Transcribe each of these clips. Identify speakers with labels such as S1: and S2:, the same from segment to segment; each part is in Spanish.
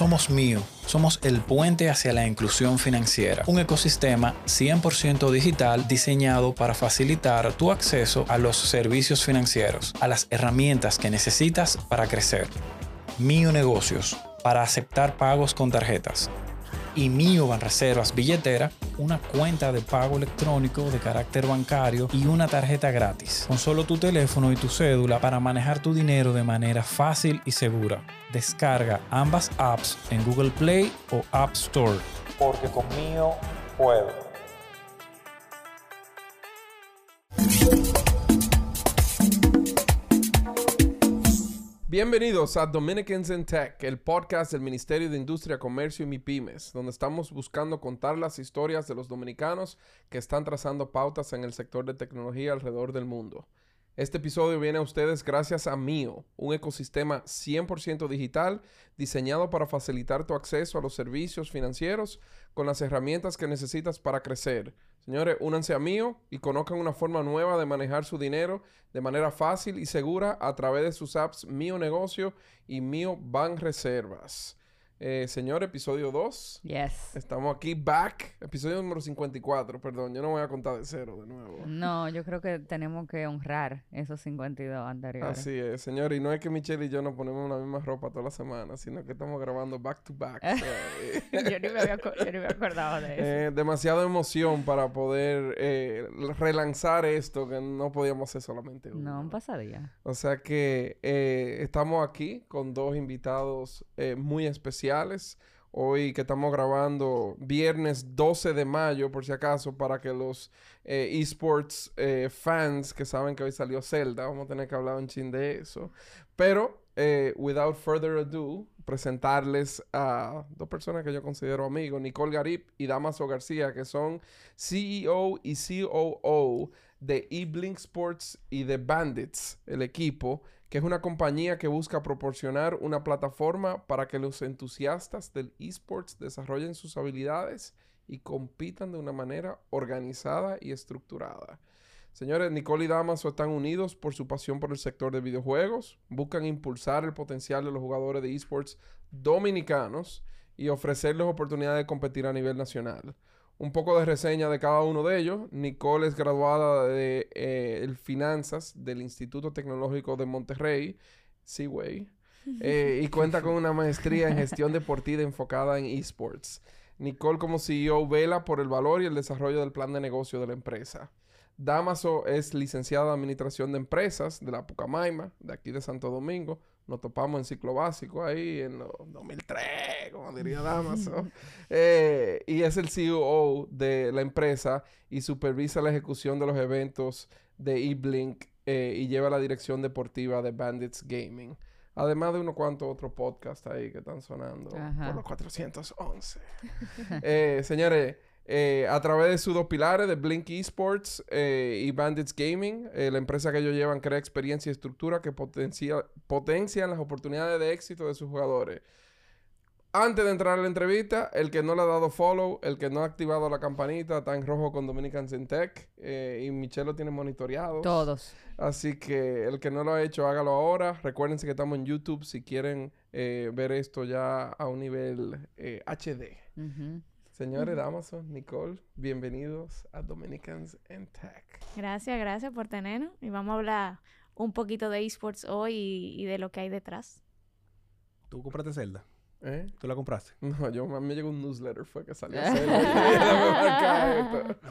S1: Somos Mío, somos el puente hacia la inclusión financiera, un ecosistema 100% digital diseñado para facilitar tu acceso a los servicios financieros, a las herramientas que necesitas para crecer. Mío Negocios, para aceptar pagos con tarjetas y Mio Banreservas Billetera, una cuenta de pago electrónico de carácter bancario y una tarjeta gratis, con solo tu teléfono y tu cédula para manejar tu dinero de manera fácil y segura. Descarga ambas apps en Google Play o App Store. Porque con Mio puedo.
S2: Bienvenidos a Dominicans in Tech, el podcast del Ministerio de Industria, Comercio y MIPIMES, donde estamos buscando contar las historias de los dominicanos que están trazando pautas en el sector de tecnología alrededor del mundo. Este episodio viene a ustedes gracias a Mio, un ecosistema 100% digital diseñado para facilitar tu acceso a los servicios financieros con las herramientas que necesitas para crecer Señores, únanse a Mío y conozcan una forma nueva de manejar su dinero de manera fácil y segura a través de sus apps Mío Negocio y Mío Bank Reservas. Eh, señor, episodio 2.
S3: Yes.
S2: Estamos aquí back. Episodio número 54, perdón. Yo no voy a contar de cero de nuevo.
S3: No, yo creo que tenemos que honrar esos 52 anteriores.
S2: Así es, señor. Y no es que Michelle y yo nos ponemos la misma ropa toda la semana, sino que estamos grabando back to back.
S3: Eh. yo, ni me había, acordado de eso.
S2: Eh, demasiada emoción para poder eh, relanzar esto que no podíamos hacer solamente
S3: uno. No, un pasadía.
S2: O sea que estamos aquí con dos invitados muy especiales Hoy que estamos grabando viernes 12 de mayo, por si acaso, para que los eh, esports eh, fans que saben que hoy salió Zelda, vamos a tener que hablar un chin de eso. Pero, eh, without further ado, presentarles a dos personas que yo considero amigos, Nicole Garip y Damaso García, que son CEO y COO de eBlink Sports y de Bandits, el equipo que es una compañía que busca proporcionar una plataforma para que los entusiastas del esports desarrollen sus habilidades y compitan de una manera organizada y estructurada. Señores, Nicole y Damaso están unidos por su pasión por el sector de videojuegos, buscan impulsar el potencial de los jugadores de esports dominicanos y ofrecerles oportunidades de competir a nivel nacional un poco de reseña de cada uno de ellos. Nicole es graduada de eh, Finanzas del Instituto Tecnológico de Monterrey, Seaway, eh, y cuenta con una maestría en gestión deportiva enfocada en esports. Nicole como CEO vela por el valor y el desarrollo del plan de negocio de la empresa. Damaso es licenciada en Administración de Empresas de la Pucamaima, de aquí de Santo Domingo, nos topamos en ciclo básico ahí en los 2003, como diría Damaso. Eh, y es el CEO de la empresa y supervisa la ejecución de los eventos de eBlink eh, y lleva la dirección deportiva de Bandits Gaming. Además de unos cuantos otros podcasts ahí que están sonando por los 411. Eh, señores, eh, a través de sus dos pilares, de Blink Esports eh, y Bandits Gaming, eh, la empresa que ellos llevan crea experiencia y estructura que potencia, potencian las oportunidades de éxito de sus jugadores. Antes de entrar a la entrevista, el que no le ha dado follow, el que no ha activado la campanita, está en rojo con Dominicans in Tech. y Michelle lo tiene monitoreado.
S3: Todos.
S2: Así que el que no lo ha hecho, hágalo ahora. Recuérdense que estamos en YouTube si quieren ver esto ya a un nivel HD. Señores de Amazon, Nicole, bienvenidos a Dominicans in Tech.
S4: Gracias, gracias por tenernos. Y vamos a hablar un poquito de esports hoy y, de lo que hay detrás.
S5: ¿Tú compraste Zelda?
S2: ¿Eh?
S5: ¿Tú la compraste?
S2: No, yo me llegó un newsletter, fue que salió Zelda.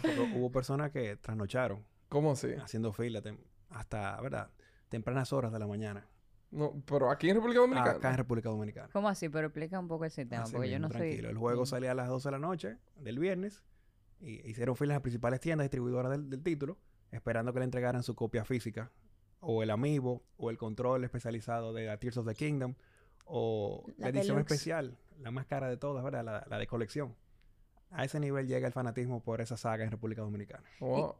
S5: hubo personas que trasnocharon.
S2: ¿Cómo así?
S5: Haciendo fila hasta, ¿verdad? Tempranas horas de la mañana.
S2: No, pero aquí en República Dominicana.
S5: Acá en República Dominicana.
S3: ¿Cómo así? Pero explica un poco el sistema, porque yo no tranquilo.
S5: El juego salía a las 12 de la noche del viernes y hicieron fila en las principales tiendas distribuidoras del, título, esperando que le entregaran su copia física, o el amiibo, o el control especializado de Tears of the Kingdom, o la, edición especial, la más cara de todas, ¿verdad? la de colección. A ese nivel llega el fanatismo por esa saga en República Dominicana.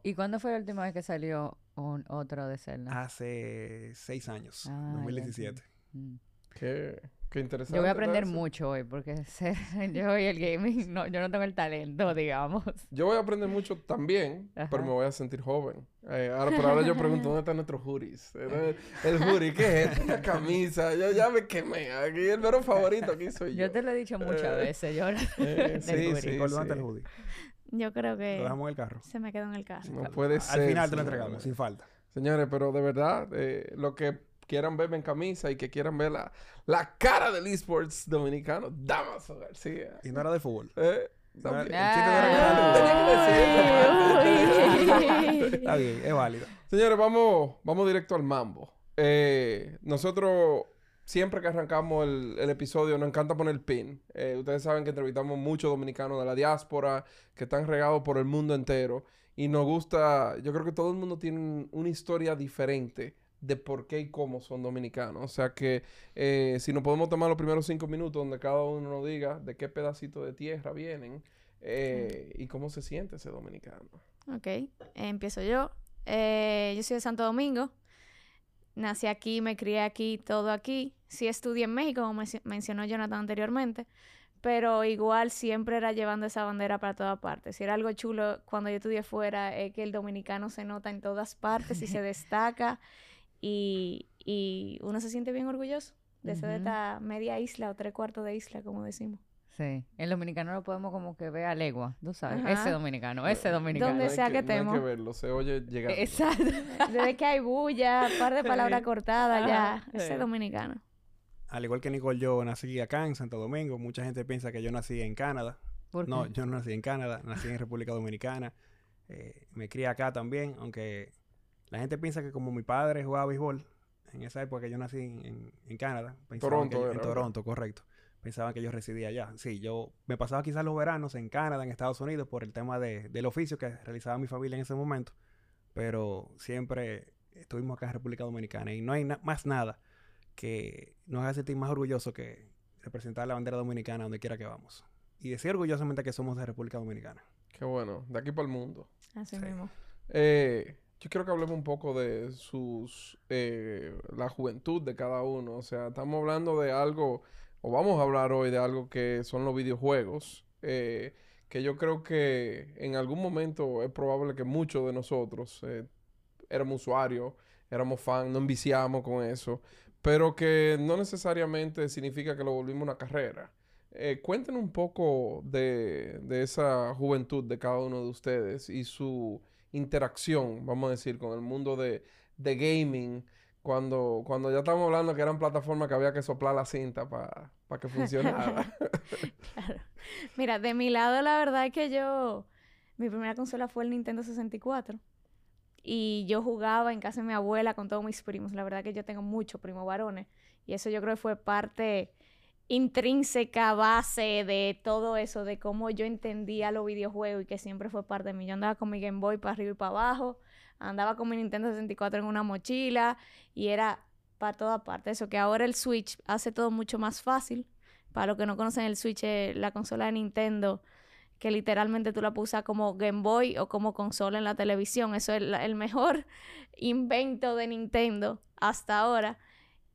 S3: ¿Y, cuándo fue la última vez que salió un, otro de Zelda?
S5: Hace seis años, 2017.
S2: Ah, mm. ¿Qué, Qué interesante.
S3: Yo voy a aprender mucho hoy porque ser- yo y el gaming, no, yo no tengo el talento, digamos.
S2: Yo voy a aprender mucho también, pero me voy a sentir joven. Eh, ahora, pero ahora yo pregunto, ¿dónde están nuestros hoodies? El, el hoodie, ¿qué es esto? La camisa. Yo ya me quemé. Aquí el mero favorito aquí soy yo.
S3: Yo te lo he dicho muchas
S2: Eh,
S3: veces, yo.
S2: Eh,
S3: del
S2: sí, sí,
S5: ¿Por dónde está
S2: sí.
S5: el hoodie?
S4: Yo creo
S5: Lo
S4: que
S5: dejamos en el carro.
S4: se me quedó en el carro.
S2: No puede
S5: Al final te lo entregamos, sin falta.
S2: Señores, pero de verdad, eh, lo que quieran verme en camisa y que quieran ver la, la cara del esports dominicano, Damaso García.
S5: Y no era de fútbol.
S2: Eh,
S5: No. Está bien, es válido.
S2: Señores, vamos, vamos directo al mambo. Eh, nosotros, siempre que arrancamos el, el episodio, nos encanta poner pin. Eh, ustedes saben que entrevistamos muchos dominicanos de la diáspora que están regados por el mundo entero. Y nos gusta, yo creo que todo el mundo tiene un- una historia diferente de por qué y cómo son dominicanos. O sea que eh, si nos podemos tomar los primeros cinco minutos donde cada uno nos diga de qué pedacito de tierra vienen eh, y cómo se siente ese dominicano.
S4: Ok, empiezo yo. Eh, yo soy de Santo Domingo. Nací aquí, me crié aquí, todo aquí. Sí estudié en México, como menci- mencionó Jonathan anteriormente, pero igual siempre era llevando esa bandera para todas partes. Si era algo chulo cuando yo estudié fuera, es que el dominicano se nota en todas partes y se destaca y, y uno se siente bien orgulloso de ser de esta media isla o tres cuartos de isla, como decimos.
S3: Sí, el dominicano lo podemos como que ver a legua, tú sabes.
S4: Ajá.
S3: Ese dominicano, ese dominicano.
S4: Donde
S2: No
S4: sea que
S2: no hay
S4: estemos.
S2: que verlo, se oye llegando.
S3: Exacto.
S4: Desde que hay bulla, par de palabras cortadas, ya, ese
S3: sí.
S4: dominicano.
S5: Al igual que Nicole, yo nací acá en Santo Domingo. Mucha gente piensa que yo nací en Canadá.
S3: ¿Por
S5: No,
S3: qué?
S5: yo no nací en Canadá, nací en República Dominicana. Eh, me crié acá también, aunque la gente piensa que como mi padre jugaba béisbol, en esa época que yo nací en, en- en Canadá,
S2: Toronto
S5: que
S2: era,
S5: en. Toronto, correcto. Pensaban que yo residía allá. Sí, yo me pasaba quizás los veranos en Canadá, en Estados Unidos, por el tema de- del oficio que realizaba mi familia en ese momento, pero siempre estuvimos acá en República Dominicana y no hay na- más nada que nos haga sentir más orgulloso que representar la bandera dominicana donde quiera que vamos. Y decir orgullosamente que somos de República Dominicana.
S2: Qué bueno, de aquí para el mundo.
S4: Así
S5: Sí.
S4: mismo.
S2: Eh, yo quiero que hablemos un poco de sus, eh, la juventud de cada uno. O sea, estamos hablando de algo, o vamos a hablar hoy de algo que son los videojuegos. eh, que yo creo que en algún momento es probable que muchos de nosotros eh, éramos usuarios, éramos fan, nos enviciamos con eso, pero que no necesariamente significa que lo volvimos una carrera. Eh, cuéntenos un poco de, de esa juventud de cada uno de ustedes y su interacción, vamos a decir, con el mundo de, de gaming, cuando, cuando ya estamos hablando que eran plataformas que había que soplar la cinta para que funcionara.
S4: Claro. Mira, de mi lado, la verdad es que yo. Mi primera consola fue el Nintendo 64. Y yo jugaba en casa de mi abuela con todos mis primos. La verdad que yo tengo muchos primos varones. Y eso yo creo que fue parte intrínseca, base de todo eso, de cómo yo entendía los videojuegos y que siempre fue parte de mí. Yo andaba con mi Game Boy para arriba y para abajo. Andaba con mi Nintendo 64 en una mochila. Y era para toda parte. Eso que ahora el Switch hace todo mucho más fácil. Para los que no conocen el Switch, es la consola de Nintendo, que literalmente tú la usar como Game Boy o como consola en la televisión. Eso es el mejor invento de Nintendo hasta ahora.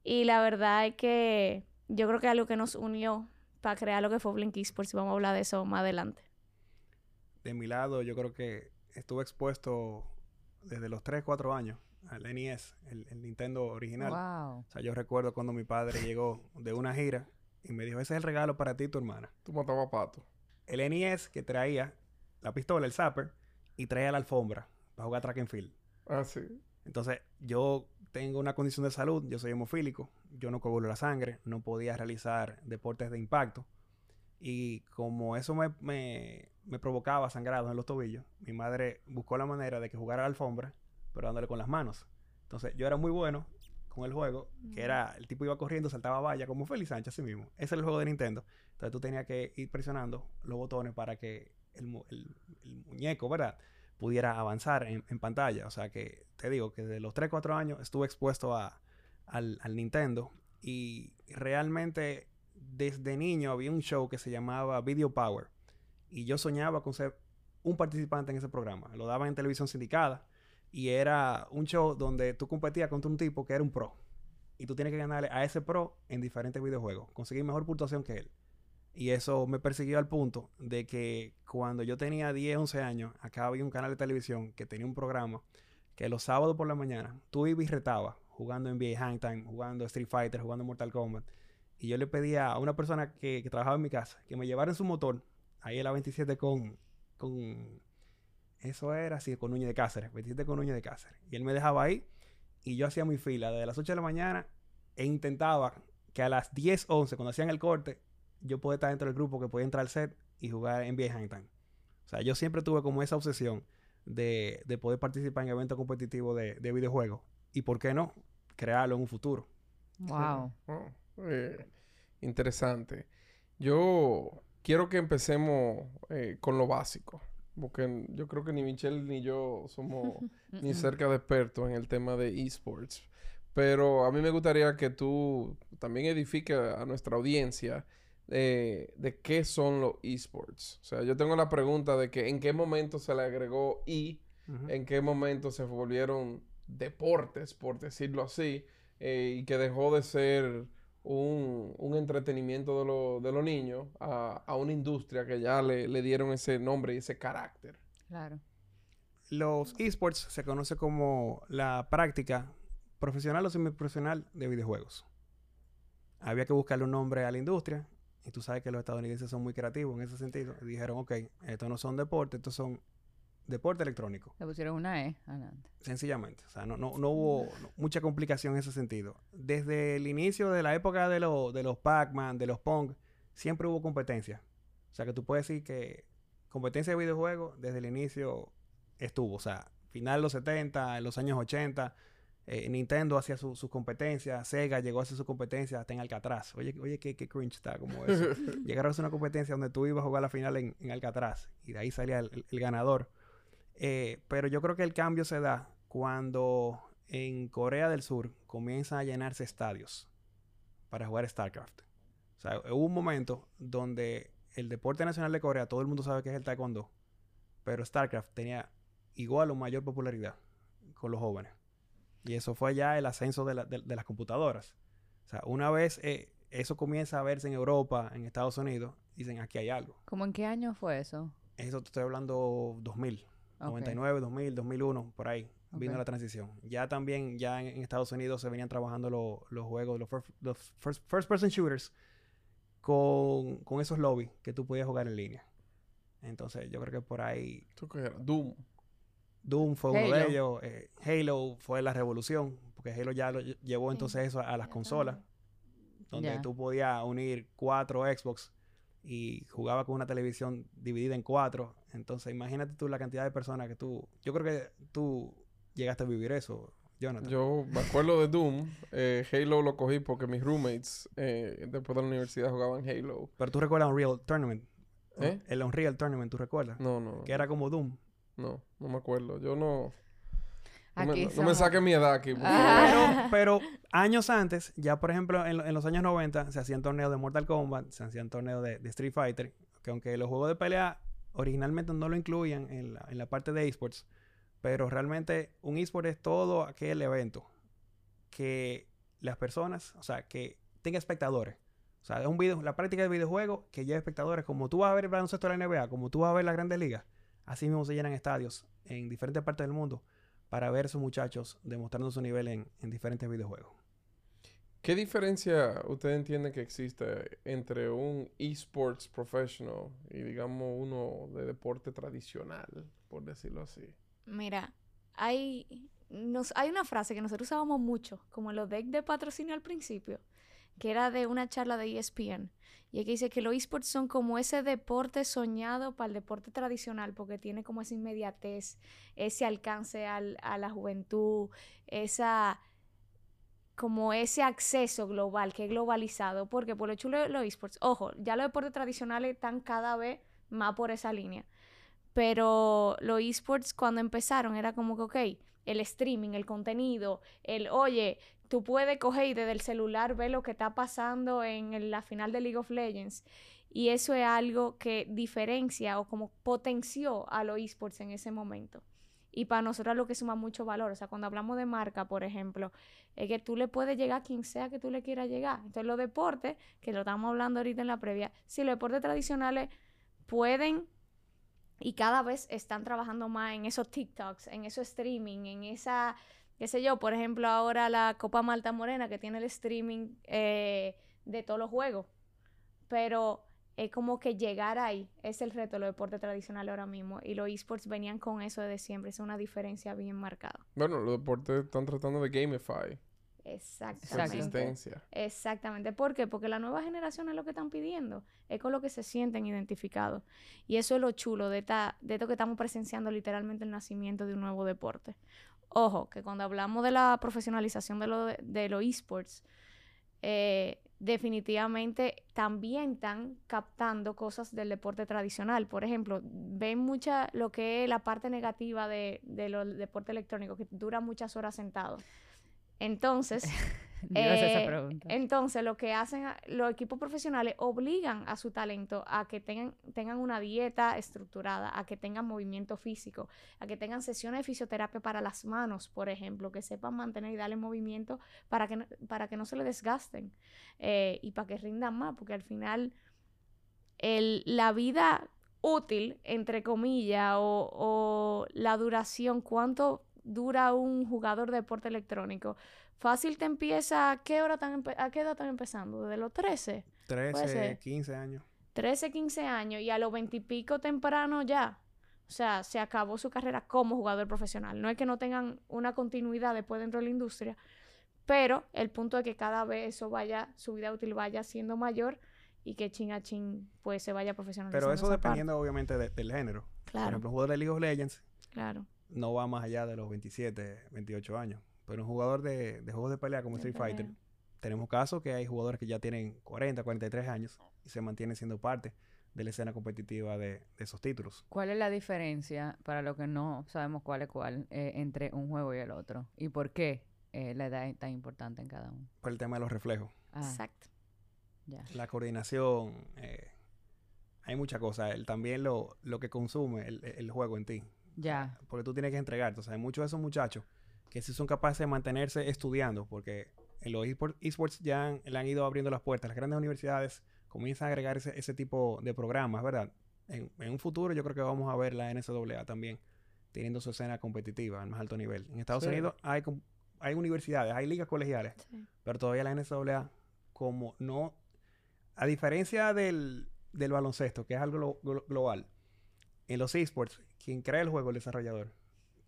S4: Y la verdad es que yo creo que algo que nos unió para crear lo que fue Blink Esports. Y vamos a hablar de eso más adelante.
S5: De mi lado, yo creo que estuve expuesto desde los 3, 4 años al NES, el, el Nintendo original.
S3: Wow.
S5: O sea, yo recuerdo cuando mi padre llegó de una gira y me dijo, ese es el regalo para ti y tu hermana.
S2: Tú matabas pato.
S5: El NES que traía la pistola, el zapper, y traía la alfombra para jugar track and field.
S2: Ah, sí.
S5: Entonces, yo tengo una condición de salud, yo soy hemofílico, yo no coagulo la sangre, no podía realizar deportes de impacto. Y como eso me, me, me provocaba sangrados en los tobillos, mi madre buscó la manera de que jugara a la alfombra, pero dándole con las manos. Entonces, yo era muy bueno con el juego, que era, el tipo iba corriendo, saltaba valla, como Félix Sánchez así mismo. Ese era el juego de Nintendo. Entonces, tú tenías que ir presionando los botones para que el, mu- el- el muñeco, ¿verdad? Pudiera avanzar en, pantalla. O sea que te digo que desde los 3, 4 años estuve expuesto a, al, al Nintendo y realmente desde niño había un show que se llamaba Video Power y yo soñaba con ser un participante en ese programa. Lo daban en televisión sindicada y era un show donde tú competías contra un tipo que era un pro. y tú tienes que ganarle a ese pro en diferentes videojuegos, conseguir mejor puntuación que él. Y eso me persiguió al punto de que cuando yo tenía 10, 11 años, acá había un canal de televisión que tenía un programa que los sábados por la mañana tú ibas y retabas jugando NBA Hang Time, jugando Street Fighter, jugando Mortal Kombat. Y yo le pedía a una persona que, que trabajaba en mi casa que me llevara en su motor, ahí en la 27 con, con eso era así, con Núñez de Cáceres, 27 con Núñez de Cáceres. Y él me dejaba ahí y yo hacía mi fila desde las 8 de la mañana e intentaba que a las 10, 11, cuando hacían el corte, yo podía estar dentro del grupo que podía entrar al set y jugar NBA Hang Time. O sea, yo siempre tuve como esa obsesión de, de poder participar en eventos competitivos de, de videojuegos. Y por qué no, crearlo en un futuro.
S3: Wow.
S2: Oh, eh, interesante. Yo quiero que empecemos eh, con lo básico. Porque yo creo que ni Michelle ni yo somos ni cerca de expertos en el tema de esports. Pero a mí me gustaría que tú también edifiques a nuestra audiencia eh, de qué son los esports. O sea, yo tengo la pregunta de que en qué momento se le agregó y
S5: Ujú.
S2: en qué momento se volvieron deportes, por decirlo así, eh, y que dejó de ser un, un entretenimiento de, lo- de los niños a, a una industria que ya le, le dieron ese nombre y ese carácter.
S3: Claro.
S5: Los esports se conoce como la práctica profesional o semiprofesional de videojuegos. Había que buscarle un nombre a la industria y tú sabes que los estadounidenses son muy creativos en ese sentido. Y dijeron, ok, estos no son deportes, estos son deporte electrónico.
S3: Le pusieron una E adelante.
S5: Sencillamente. O sea, no, no, no hubo no- mucha complicación en ese sentido. Desde el inicio de la época de, lo- de los Pac-Man, de los Pong, siempre hubo competencia. O sea, que tú puedes decir que competencia de videojuegos desde el inicio estuvo. O sea, final de los 70, en los años 80, eh, Nintendo hacía su- sus competencias, Sega llegó a hacer su competencia hasta en Alcatraz. Oye, oye, qué, qué cringe está como eso. Llegaron a hacer una competencia donde tú ibas a jugar la final en, en Alcatraz y de ahí salía el, el- el ganador. Eh, pero yo creo que el cambio se da cuando en Corea del Sur comienzan a llenarse estadios para jugar StarCraft. O sea, hubo un momento donde el deporte nacional de Corea, todo el mundo sabe que es el taekwondo, pero StarCraft tenía igual o mayor popularidad con los jóvenes. Y eso fue ya el ascenso de, la- de- de las computadoras. O sea, una vez eh, eso comienza a verse en Europa, en Estados Unidos, dicen aquí hay algo.
S3: ¿Cómo en qué año fue eso?
S5: Eso te estoy hablando 2000,
S3: Ok.
S5: 99, 2000, 2001, por ahí vino la transición. Ya también, ya en, en Estados Unidos se venían trabajando lo- los juegos, los, first, los first, first person shooters con, con esos lobbies que tú podías jugar en línea. Entonces, yo creo que por ahí
S2: ¿Esto qué era? Doom.
S5: Doom fue uno de ellos. eh, Halo fue la revolución, porque Halo ya lo lle- llevó entonces eso a, a las
S4: ya
S5: consolas,
S4: también.
S5: donde
S3: Ya.
S5: tú podías unir cuatro Xbox y jugaba con una televisión dividida en cuatro. Entonces, imagínate tú la cantidad de personas que tú... Yo creo que tú llegaste a vivir eso, Jonathan.
S2: Yo me acuerdo de Doom. Eh, Halo lo cogí porque mis roommates eh, después de la universidad jugaban Halo.
S5: Pero tú recuerdas Unreal Tournament.
S2: ¿Eh?
S5: El Unreal Tournament, ¿tú recuerdas?
S2: No, no.
S5: Que era como Doom.
S2: No, no me acuerdo. Yo no... No me, no- saquen mi edad aquí.
S3: Ah.
S5: Pero, pero años antes, ya por ejemplo en, en los años 90, se hacían torneos de Mortal Kombat, se hacían torneos de, de Street Fighter, que aunque los juegos de pelea originalmente no lo incluían en la, en la parte de esports, pero realmente un esport es todo aquel evento que las personas, o sea, que tenga espectadores. O sea, es un video, la práctica de videojuegos que lleva espectadores, como tú vas a ver el baloncesto de la NBA, como tú vas a ver las grandes ligas, así mismo se llenan estadios en diferentes partes del mundo para ver a esos muchachos demostrando su nivel en, en diferentes videojuegos.
S2: ¿Qué diferencia usted entiende que existe entre un esports professional y digamos uno de deporte tradicional, por decirlo así?
S4: Mira, hay, nos, hay una frase que nosotros usábamos mucho, como en los decks de patrocinio al principio, que era de una charla de ESPN. Y que dice que los esports son como ese deporte soñado para el deporte tradicional, porque tiene como esa inmediatez, ese alcance al- a la juventud, esa como ese acceso global, que es globalizado, porque por lo chulo de los esports, ojo, ya los deportes tradicionales están cada vez más por esa línea. Pero los esports cuando empezaron era como que, ok, el streaming, el contenido, el, oye, tú puedes coger y desde el celular ver lo que está pasando en la final de League of Legends. Y eso es algo que diferencia o como potenció a los esports en ese momento. Y para nosotros lo que suma mucho valor, o sea, cuando hablamos de marca, por ejemplo, es que tú le puedes llegar a quien sea que tú le quieras llegar. Entonces los deportes, que lo estamos hablando ahorita en la previa, si los deportes tradicionales pueden y cada vez están trabajando más en esos TikToks, en esos streaming, en esa, qué sé yo, por ejemplo, ahora la Copa Malta Morena que tiene el streaming eh, de todos los juegos. Pero es como que llegar ahí es el reto de los deportes tradicionales ahora mismo. Y los esports venían con eso desde siempre. Es una diferencia bien marcada.
S2: Bueno, los deportes están tratando de gamify
S4: Exactamente.
S2: existencia.
S4: Exactamente. ¿Por qué? Porque la nueva generación es lo que están pidiendo. Es con lo que se sienten identificados. Y eso es lo chulo de, esta, de esto que estamos presenciando literalmente el nacimiento de un nuevo deporte. Ojo, que cuando hablamos de la profesionalización de, lo, de los esports, eh, definitivamente también están captando cosas del deporte tradicional. Por ejemplo, ven mucha lo que es la parte negativa de, de los deportes electrónicos, que dura muchas horas sentado. Entonces, eh,
S3: esa pregunta.
S4: entonces, lo que hacen a- los equipos profesionales obligan a su talento a que tengan, tengan una dieta estructurada, a que tengan movimiento físico, a que tengan sesiones de fisioterapia para las manos, por ejemplo, que sepan mantener y darle movimiento para que, no- para que no se le desgasten eh, y para que rindan más, porque al final el, la vida útil, entre comillas, o, o la duración, cuánto dura un jugador de deporte electrónico. Fácil te empieza, ¿a qué, hora ¿a qué edad están empezando? ¿Desde los 13?
S5: 13,
S4: ser.
S5: 15 años.
S4: 13, 15 años y a los 20 y pico temprano ya. O sea, se acabó su carrera como jugador profesional. No es que no tengan una continuidad después dentro de la industria, pero el punto es que cada vez eso vaya, su vida útil vaya siendo mayor y que chin a chin pues se vaya profesionalizando.
S5: Pero eso
S4: esa parte.
S5: dependiendo obviamente de- del género. Por
S4: Claro,
S5: ejemplo, un jugador de League of Legends
S4: claro.
S5: No va más allá de los 27, 28 años. Pero un jugador de, de juegos de pelea como Street Fighter, tenemos casos que hay jugadores que ya tienen 40, 43 años y se mantienen siendo parte de la escena competitiva de, de esos títulos.
S3: ¿Cuál es la diferencia, para los que no sabemos cuál es cuál, eh, entre un juego y el otro? ¿Y por qué eh, la edad es tan importante en cada uno?
S5: Por el tema de los reflejos.
S3: Ah,
S4: Exacto.
S5: La coordinación, eh, hay muchas cosas. El, también lo, lo que consume el, el juego en ti.
S3: Ya.
S5: Porque tú tienes que entregarte. O sea, hay muchos de esos muchachos que sí son capaces de mantenerse estudiando, porque en los esport- esports ya han- le han ido abriendo las puertas. Las grandes universidades comienzan a agregar ese, ese tipo de programas, ¿verdad? En, en un futuro yo creo que vamos a ver la NCAA también teniendo su escena competitiva al más alto nivel. En Estados
S2: Sí.
S5: Unidos hay, hay universidades, hay ligas colegiales,
S4: Sí.
S5: pero todavía la NCAA como no... A diferencia del, del baloncesto, que es algo glo- glo- global, en los esports, quien crea el juego, el desarrollador,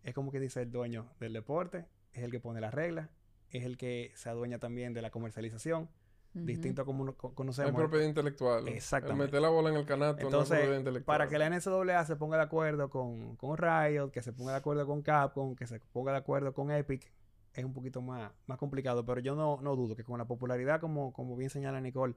S5: es como que dice el dueño del deporte, es el que pone las reglas, es el que se adueña también de la comercialización, distinto a como uno co-
S2: Hay
S5: conocemos.
S2: propiedad intelectual.
S5: Exactamente.
S2: El meter la bola en el canasto no es
S5: Entonces,
S2: propiedad intelectual.
S5: para que la NCAA se ponga de acuerdo con, con Riot, que se ponga de acuerdo con Capcom, que se ponga de acuerdo con Epic, es un poquito más, más complicado. Pero yo no, no dudo que con la popularidad, como, como bien señala Nicole,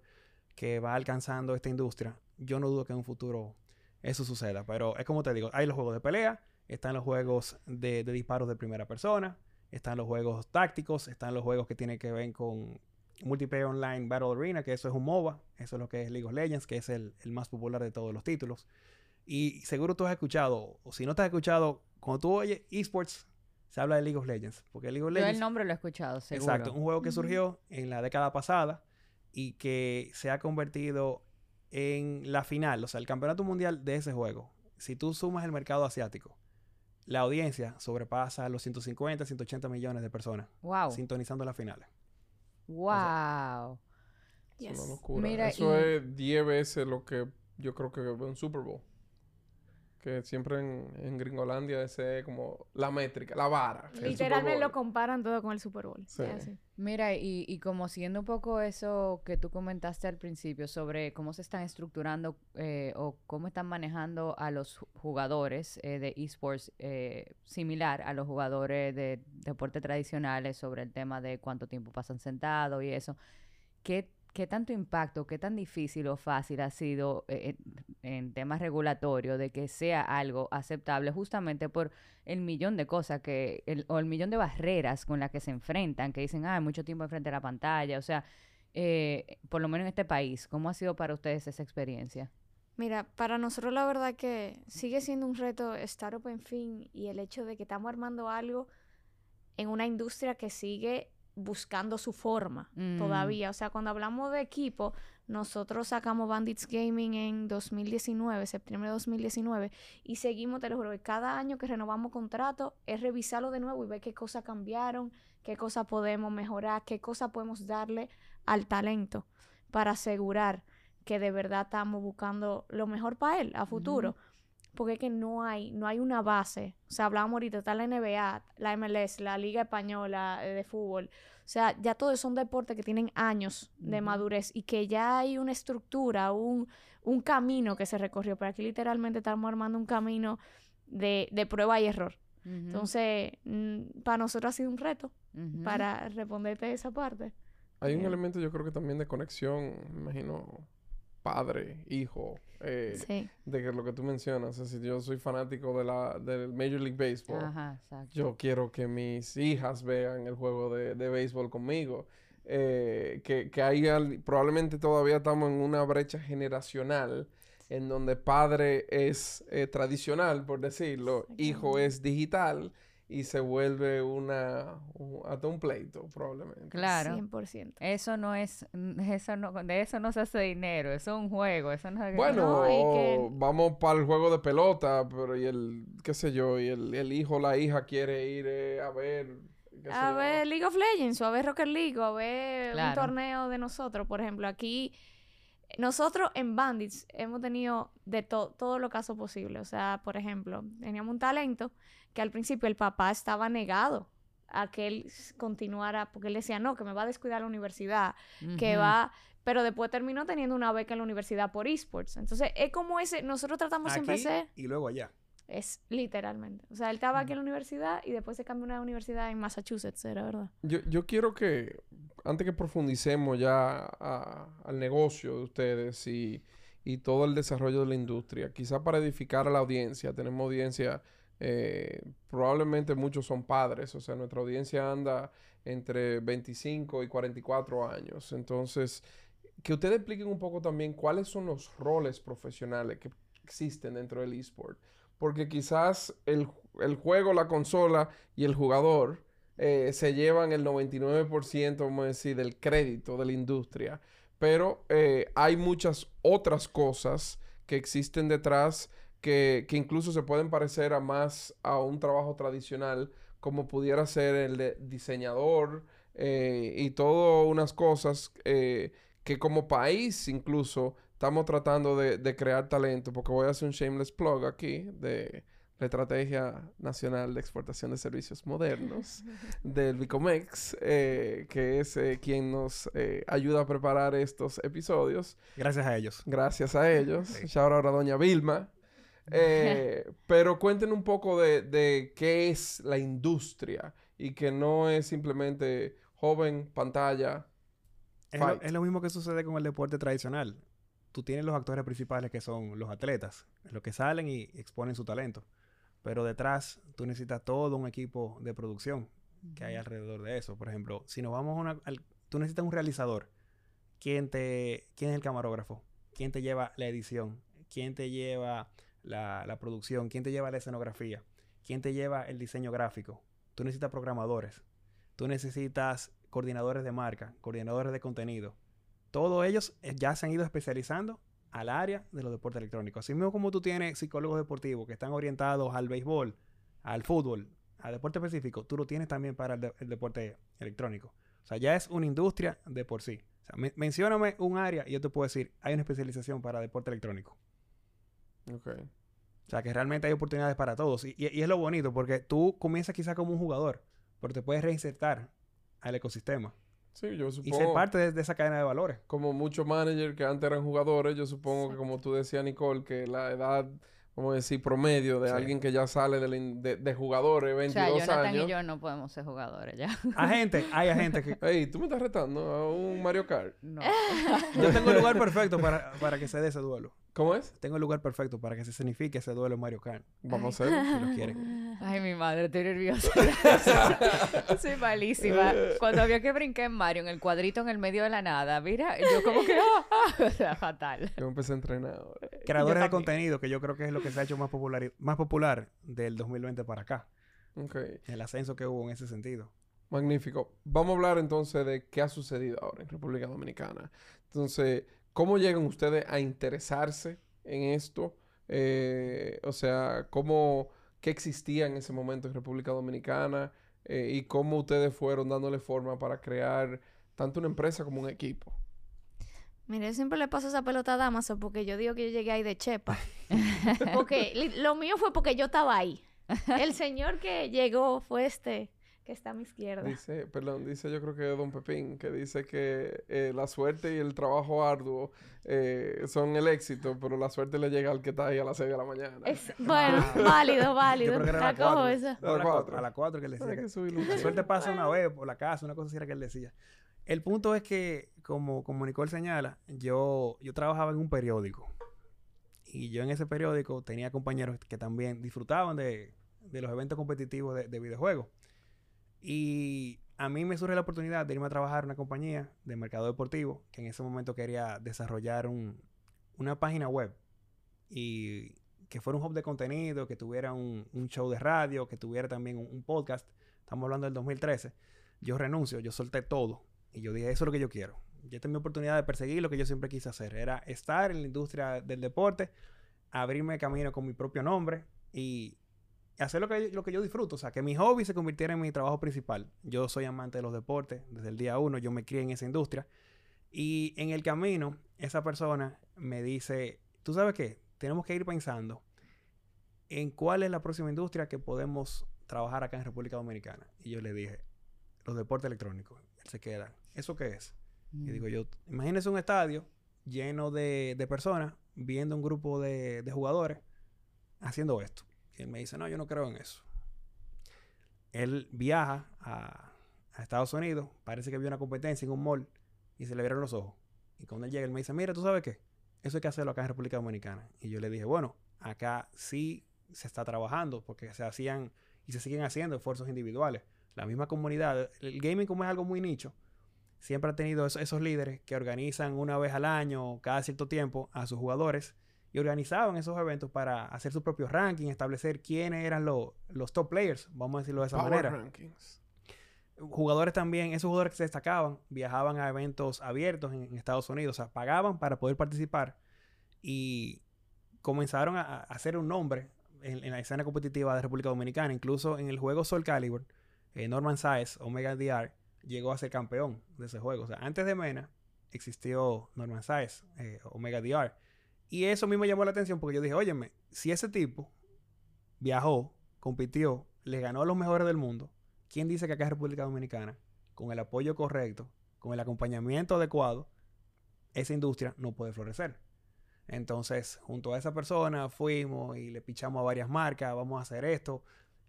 S5: que va alcanzando esta industria, yo no dudo que en un futuro eso suceda. Pero es como te digo, hay los juegos de pelea, están los juegos de, de disparos de primera persona, están los juegos tácticos, están los juegos que tienen que ver con Multiplayer Online Battle Arena, que eso es un MOBA, eso es lo que es League of Legends, que es el, el más popular de todos los títulos. Y seguro tú has escuchado, o si no te has escuchado, cuando tú oyes esports, se habla de League of Legends. Porque League of
S3: Yo el
S5: Legends,
S3: nombre lo he escuchado, seguro.
S5: exacto, un juego que surgió en la década pasada y que se ha convertido en la final, o sea, el campeonato mundial de ese juego. Si tú sumas el mercado asiático, la audiencia sobrepasa los 150, 180 millones de personas
S3: Wow.
S5: sintonizando las finales.
S3: Wow.
S2: Es una
S4: Yes.
S2: locura.
S3: Mira,
S2: Eso
S3: y-
S2: es 10 veces lo que yo creo que ve un Super Bowl. Que siempre en, en Gringolandia ese es como la métrica, la vara.
S4: Literalmente lo comparan todo con el Super Bowl.
S2: Sí.
S4: Así.
S3: Mira, y, y como siguiendo un poco eso que tú comentaste al principio sobre cómo se están estructurando eh, o cómo están manejando a los ju- jugadores eh, de esports eh, similar a los jugadores de deporte tradicionales sobre el tema de cuánto tiempo pasan sentados y eso, ¿qué, qué tanto impacto, qué tan difícil o fácil ha sido eh, en, en temas regulatorios de que sea algo aceptable justamente por el millón de cosas que, el, o el millón de barreras con las que se enfrentan, que dicen, ah, mucho tiempo enfrente de la pantalla, o sea, eh, por lo menos en este país, ¿cómo ha sido para ustedes esa experiencia?
S4: Mira, para nosotros la verdad que sigue siendo un reto Startup en fin y el hecho de que estamos armando algo en una industria que sigue buscando su forma
S3: Mm.
S4: todavía. O sea, cuando hablamos de equipo, nosotros sacamos Bandits Gaming en 2019, septiembre de 2019, y seguimos, te lo juro, que cada año que renovamos contrato es revisarlo de nuevo y ver qué cosas cambiaron, qué cosas podemos mejorar, qué cosas podemos darle al talento para asegurar que de verdad estamos buscando lo mejor para él a futuro. Porque es que no hay, no hay una base. O sea, hablábamos ahorita, está la NBA, la MLS, la Liga Española eh, de Fútbol. O sea, ya todos son deportes que tienen años de madurez y que ya hay una estructura, un, un camino que se recorrió. Pero aquí literalmente estamos armando un camino de, de prueba y error. Entonces, mm, para nosotros ha sido un reto para responderte esa parte.
S2: Hay un elemento yo creo que también de conexión, me imagino, padre, hijo, eh,
S4: Sí.
S2: de que lo que tú mencionas, yo soy fanático de la, del Major League Baseball,
S3: Ajá, exacto.
S2: yo quiero que mis hijas vean el juego de, de béisbol conmigo. Eh, que, que al- probablemente todavía estamos en una brecha generacional en donde padre es eh, tradicional, por decirlo, hijo es digital y se vuelve una, un- hasta un pleito, probablemente.
S3: Claro.
S4: 100%.
S3: Eso no es, eso no, de eso no se hace dinero, eso es un juego, eso no es...
S2: Bueno,
S4: No, que-
S2: vamos para el juego de pelota, pero y el, qué sé yo, y el, el hijo o la hija quiere ir eh, a ver. qué sé
S4: A
S2: yo.
S4: ver League of Legends o a ver Rocket League o a ver un torneo de nosotros. Por ejemplo, aquí nosotros en Bandits hemos tenido de to- todos los casos posibles. O sea, por ejemplo, teníamos un talento que al principio el papá estaba negado a que él continuara, porque él decía, no, que me va a descuidar la universidad, que va... Pero después terminó teniendo una beca en la universidad por esports. Entonces, es como ese, nosotros tratamos siempre
S5: Aquí
S4: de ser...
S5: y luego allá.
S4: Es literalmente. O sea, él estaba aquí en la universidad y después se cambió a una universidad en Massachusetts, era verdad.
S2: Yo, yo quiero que, antes que profundicemos ya a- al negocio de ustedes y, y todo el desarrollo de la industria, quizá para edificar a la audiencia, tenemos audiencia, eh, probablemente muchos son padres, o sea, nuestra audiencia anda entre 25 y 44 años. Entonces, que ustedes expliquen un poco también cuáles son los roles profesionales que existen dentro del eSport. Porque quizás el, el juego, la consola y el jugador eh, se llevan el 99%, vamos a decir, del crédito de la industria. Pero eh, hay muchas otras cosas que existen detrás que, que incluso se pueden parecer a más a un trabajo tradicional, como pudiera ser el de diseñador eh, y todas unas cosas que como país incluso estamos tratando de, de crear talento, porque voy a hacer un shameless plug aquí de la Estrategia Nacional de Exportación de Servicios Modernos del Vicomex, eh, que es eh, quien nos eh, ayuda a preparar estos episodios.
S5: Gracias a ellos.
S2: Gracias a ellos.
S5: Sí.
S2: Shout out a Doña Vilma. Eh, pero cuenten un poco de, de qué es la industria y que no es simplemente joven, pantalla.
S5: Es lo,
S2: Fight.
S5: es lo mismo que sucede con el deporte tradicional. Tú tienes los actores principales que son los atletas, los que salen y exponen su talento. Pero detrás tú necesitas todo un equipo de producción que hay alrededor de eso. Por ejemplo, si nos vamos a una... al- tú necesitas un realizador. ¿Quién, te, ¿Quién es el camarógrafo? ¿Quién te lleva la edición? ¿Quién te lleva la, la producción? ¿Quién te lleva la escenografía? ¿Quién te lleva el diseño gráfico? Tú necesitas programadores. Tú necesitas coordinadores de marca, coordinadores de contenido. Todos ellos eh, ya se han ido especializando al área de los deportes electrónicos. Así mismo como tú tienes psicólogos deportivos que están orientados al béisbol, al fútbol, al deporte específico, tú lo tienes también para el, de- el deporte electrónico. O sea, ya es una industria de por sí. O sea, men- mencióname un área y yo te puedo decir, hay una especialización para deporte electrónico.
S2: Ok.
S5: O sea, que realmente hay oportunidades para todos. Y, y- y es lo bonito, porque tú comienzas quizás como un jugador, pero te puedes reinsertar al ecosistema
S2: Sí, yo
S5: y ser
S2: supongo.
S5: parte de, de esa cadena de valores.
S2: como muchos managers que antes eran jugadores, yo supongo que como tú decías, Nicole, que la edad, vamos a decir, promedio de
S5: Sí.
S2: alguien que ya sale de, la de, de jugadores,
S3: O
S2: 22
S3: sea, Jonathan
S2: años.
S3: y yo no podemos ser jugadores ya.
S5: Agente, hay agentes que...
S2: Ey, tú me estás retando a un Mario Kart.
S3: No.
S5: Yo tengo el lugar perfecto para, para que se dé ese duelo.
S2: ¿Cómo es?
S5: Tengo el lugar perfecto para que se signifique ese duelo Mario Kart.
S2: Vamos a hacerlo.
S5: Si lo quieren.
S3: Ay, mi madre, estoy nerviosa. Soy malísima. Cuando había que brincar en Mario, en el cuadrito en el medio de la nada, mira, yo como que, ah, ah, o sea, fatal.
S2: Yo empecé a entrenar ahora.
S5: Creadores de contenido, que yo creo que es lo que se ha hecho más popular, más popular del 2020 para acá.
S2: Ok.
S5: El ascenso que hubo en ese sentido.
S2: Magnífico. Vamos a hablar entonces de qué ha sucedido ahora en República Dominicana. Entonces, ¿cómo llegan ustedes a interesarse en esto? Eh, o sea, ¿cómo, qué existía en ese momento en República Dominicana? Eh, y cómo ustedes fueron dándole forma para crear tanto una empresa como un equipo.
S4: Mire, yo siempre le paso esa pelota a Damaso porque yo digo que yo llegué ahí de chepa. porque lo mío fue porque yo estaba ahí. El señor que llegó fue este que está a mi izquierda.
S2: Dice, perdón, dice yo creo que Don Pepín, que dice que eh, la suerte y el trabajo arduo eh, son el éxito, pero la suerte le llega al que está ahí a las 6 de la mañana.
S4: Es- bueno, válido, válido.
S5: Yo creo que era
S4: La
S5: a las
S4: cojo esa.
S2: A las
S5: A las
S2: cuatro.
S5: cuatro. A las cuatro que él
S2: Hay
S5: decía.
S2: que
S5: que- La suerte pasa una vez por la casa, una cosa así era que él decía. El punto es que, como, como Nicole señala, yo, yo trabajaba en un periódico. Y yo en ese periódico tenía compañeros que también disfrutaban de, de los eventos competitivos de, de videojuegos. Y a mí me surge la oportunidad de irme a trabajar en una compañía de mercado deportivo que en ese momento quería desarrollar un- una página web y que fuera un hub de contenido, que tuviera un, un show de radio, que tuviera también un, podcast. Estamos hablando del 2013. Yo renuncio, yo solté todo y yo dije, eso es lo que yo quiero. Yo mi oportunidad de perseguir lo que yo siempre quise hacer. Era estar en la industria del deporte, abrirme camino con mi propio nombre y hacer lo que, lo que yo disfruto. O sea, que mi hobby se convirtiera en mi trabajo principal. Yo soy amante de los deportes desde el día uno. Yo me crié en esa industria. Y en el camino, esa persona me dice, ¿tú sabes qué? Tenemos que ir pensando en cuál es la próxima industria que podemos trabajar acá en República Dominicana. Y yo le dije, los deportes electrónicos. Él se queda, ¿eso qué es?
S3: Mm.
S5: Y digo yo, imagínese un estadio lleno de, de personas viendo un grupo de, de jugadores haciendo esto. Y él me dice, no, yo no creo en eso. Él viaja a, Estados Unidos, parece que vio una competencia en un mall y se le vieron los ojos. Y cuando él llega, él me dice, mira, ¿tú sabes qué? Eso hay que hacerlo acá en República Dominicana. Y yo le dije, bueno, acá sí se está trabajando porque se hacían y se siguen haciendo esfuerzos individuales. La misma comunidad, el gaming como es algo muy nicho, siempre ha tenido eso- esos líderes que organizan una vez al año, cada cierto tiempo, a sus jugadores y organizaban esos eventos para hacer sus propios rankings, establecer quiénes eran lo- los top players, vamos a decirlo de esa
S2: Power
S5: manera.
S2: Rankings.
S5: Jugadores también, esos jugadores que se destacaban, viajaban a eventos abiertos en, en Estados Unidos, o sea, pagaban para poder participar y comenzaron a, a hacer un nombre en, en la escena competitiva de República Dominicana. Incluso en el juego Soul Calibur, eh, Norman Saez, Omega DR, llegó a ser campeón de ese juego. O sea, antes de Mena existió Norman Saez, eh, Omega DR. Y eso a mí me llamó la atención porque yo dije, óyeme, si ese tipo viajó, compitió, le ganó a los mejores del mundo, ¿quién dice que acá en República Dominicana, con el apoyo correcto, con el acompañamiento adecuado, esa industria no puede florecer? Entonces, junto a esa persona fuimos y le pichamos a varias marcas, vamos a hacer esto.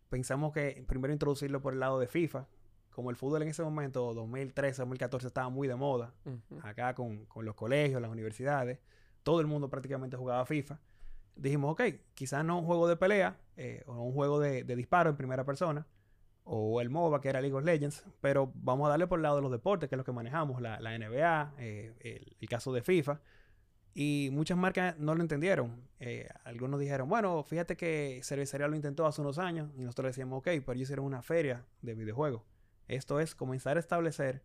S5: Pensamos que primero introducirlo por el lado de FIFA. Como el fútbol en ese momento, 2013, 2014, estaba muy de moda, acá con, con los colegios, las universidades, todo el mundo prácticamente jugaba FIFA. Dijimos, ok, quizás no un juego de pelea eh, o un juego de, disparo en primera persona, o el MOBA, que era League of Legends, pero vamos a darle por el lado de los deportes, que es lo que manejamos, la, NBA, eh, el, el caso de FIFA. Y muchas marcas no lo entendieron. Eh, algunos dijeron, bueno, fíjate que Cervecería lo intentó hace unos años y nosotros decíamos, ok, pero ellos hicieron una feria de videojuegos. Esto es comenzar a establecer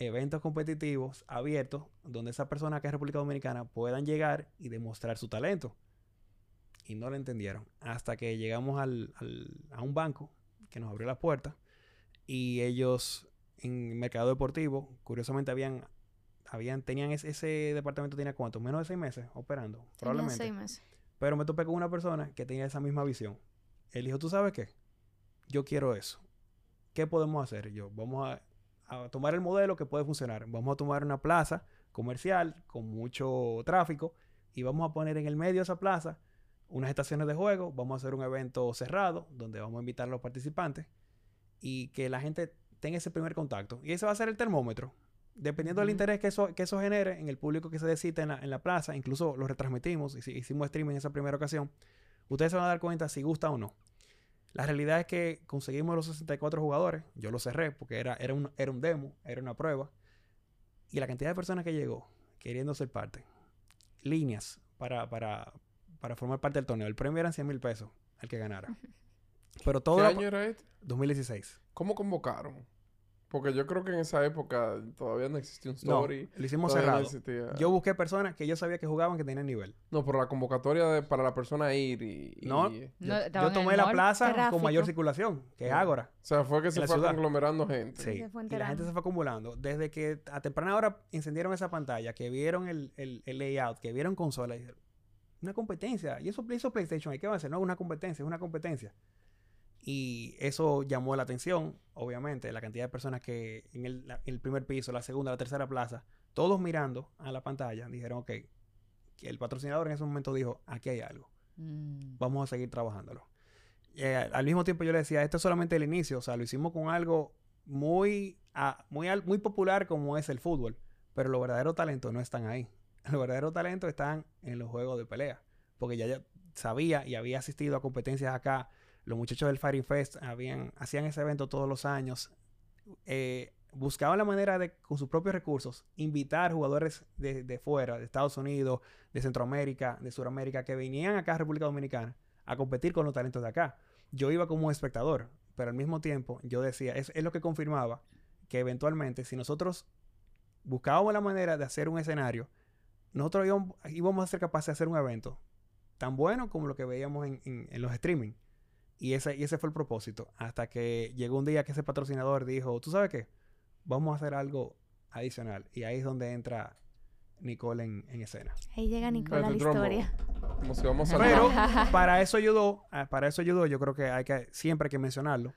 S5: eventos competitivos abiertos donde esas personas que en República Dominicana puedan llegar y demostrar su talento. Y no lo entendieron. Hasta que llegamos al- al- a un banco que nos abrió las puertas y ellos en mercado deportivo, curiosamente habían, habían tenían ese, ese departamento tenía cuánto, menos de seis meses operando, probablemente.
S4: seis meses.
S5: Pero me topé con una persona que tenía esa misma visión. Él dijo, ¿tú sabes qué? Yo quiero eso. ¿Qué podemos hacer? Y yo, vamos a, a tomar el modelo que puede funcionar. Vamos a tomar una plaza comercial con mucho tráfico y vamos a poner en el medio de esa plaza unas estaciones de juego. Vamos a hacer un evento cerrado donde vamos a invitar a los participantes y que la gente tenga ese primer contacto. Y ese va a ser el termómetro Dependiendo del interés que eso, que eso genere en el público que se decita en la, en la plaza, incluso lo retransmitimos, hici- hicimos streaming en esa primera ocasión, ustedes se van a dar cuenta si gusta o no. La realidad es que conseguimos los 64 jugadores, yo lo cerré porque era, era, un, era un demo, era una prueba, y la cantidad de personas que llegó queriendo ser parte, líneas para, para, para formar parte del torneo, el premio eran 100 mil pesos al que ganara. Pero todo
S2: ¿Qué año era este?
S5: 2016.
S2: ¿Cómo convocaron? Porque yo creo que en esa época todavía no existía un
S5: No,
S2: story.
S5: lo hicimos
S2: no
S5: cerrado. Yo busqué personas que yo sabía que jugaban que tenían nivel.
S2: No, pero la convocatoria de- para la persona ir y... y-
S5: No.
S2: O
S5: Yo,
S3: No,
S5: tomé la plaza con mayor circulación, que es
S2: Ya.
S5: Ágora.
S2: sea, fue que se
S5: la
S2: fue
S5: ciudad.
S2: conglomerando gente.
S5: Sí.
S4: Se fue
S5: Y la gente
S4: enterando.
S5: se fue acumulando. Desde que a temprana hora encendieron esa pantalla, que vieron el, el- el layout, que vieron consola, y dijeron, una competencia. Y eso hizo PlayStation. ¿Y qué va a hacer? No, es una competencia, es una competencia. Y eso llamó la atención, obviamente, la cantidad de personas que en el, la- el primer piso, la segunda, la tercera plaza, todos mirando a la pantalla, dijeron, ok, que el patrocinador en ese momento dijo, aquí hay algo
S3: Mm.
S5: vamos a seguir trabajándolo. Eh, al mismo tiempo yo le decía, esto es solamente el inicio, o sea, lo hicimos con algo muy, ah, muy, al- muy popular como es el fútbol, pero los verdaderos talentos no están ahí. Los verdaderos talentos están en los juegos de pelea, porque ya, ya sabía y había asistido a competencias acá, los muchachos del Fighting Fest habían, hacían ese evento todos los años, eh, buscaban la manera de, con sus propios recursos, invitar jugadores de, fuera, de Estados Unidos, de Centroamérica, de Sudamérica, que venían acá a República Dominicana a competir con los talentos de acá. Yo iba como espectador, pero al mismo tiempo yo decía, es, es lo que confirmaba que eventualmente si nosotros buscábamos la manera de hacer un escenario, nosotros íbamos, íbamos a ser capaces de hacer un evento tan bueno como lo que veíamos en- en los streaming. Y ese, y ese fue el propósito. Hasta que llegó un día que ese patrocinador dijo, ¿tú sabes qué? Vamos a hacer algo adicional. Y ahí es donde entra Nicole en, en escena.
S4: Ahí llega Nicola a la historia.
S2: Como si vamos a
S5: Pero para eso ayudó, ah, para eso ayudó, yo creo que hay que siempre hay que mencionarlo,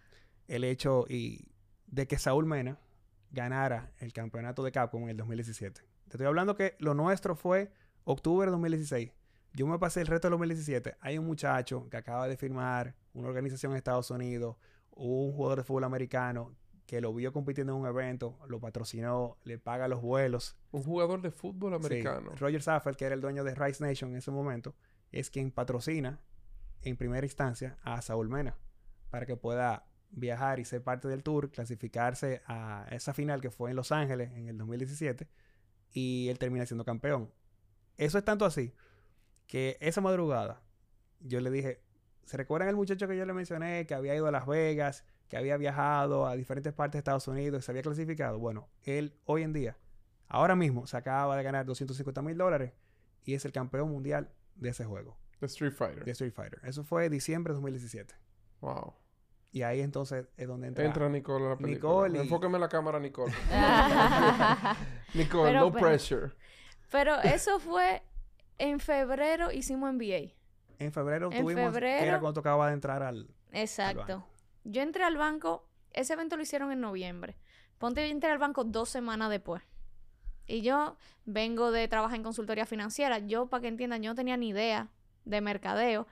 S5: el hecho y de que Saúl Mena ganara el campeonato de Capcom en el 2017. Te estoy hablando que lo nuestro fue octubre de 2016. Yo me pasé el resto del 2017. Hay un muchacho que acaba de firmar una organización en Estados Unidos, un jugador de fútbol americano que lo vio compitiendo en un evento, lo patrocinó, le paga los vuelos,
S2: Un jugador de fútbol
S5: Sí,
S2: americano.
S5: Roger Saffold, que era el dueño de Rice Nation en ese momento, es quien patrocina en primera instancia a Saúl Mena para que pueda viajar y ser parte del tour, clasificarse a esa final que fue en Los Ángeles en el 2017 y él termina siendo campeón. Eso es tanto así que esa madrugada yo le dije, ¿se recuerdan el muchacho que yo le mencioné que había ido a Las Vegas, que había viajado a diferentes partes de Estados Unidos y se había clasificado? Bueno, él hoy en día Ahora mismo se acaba de ganar 250 mil dólares y es el campeón mundial de ese juego,
S2: De Street Fighter.
S5: de Street Fighter. Eso fue diciembre de 2017.
S2: Wow.
S5: Y ahí entonces es donde entra.
S2: Entra Nicole a la película.
S5: Nicole y-
S2: Enfóqueme la cámara, Nicole. Nicole,
S4: Pero,
S2: no
S4: pero-
S2: pressure.
S4: Pero eso fue en febrero hicimos NBA.
S5: En febrero
S4: En
S5: tuvimos, que era
S4: febrero-
S5: cuando tocaba de entrar al...
S4: Exacto.
S5: banco.
S4: Yo entré al banco, ese evento lo hicieron en noviembre. Ponte, yo entré al banco dos semanas después. Y yo vengo de trabajar en consultoría financiera. Yo, para que entiendan, yo no tenía ni idea de mercadeo.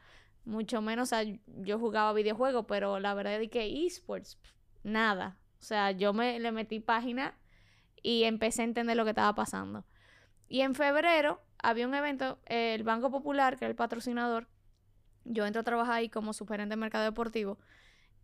S4: Mucho menos, o sea, yo jugaba videojuegos, pero la verdad es que esports, nada. O sea, yo me le metí página y empecé a entender lo que estaba pasando. Y en febrero había un evento, el Banco Popular, que era el patrocinador. Yo entro a trabajar ahí como subgerente de mercado deportivo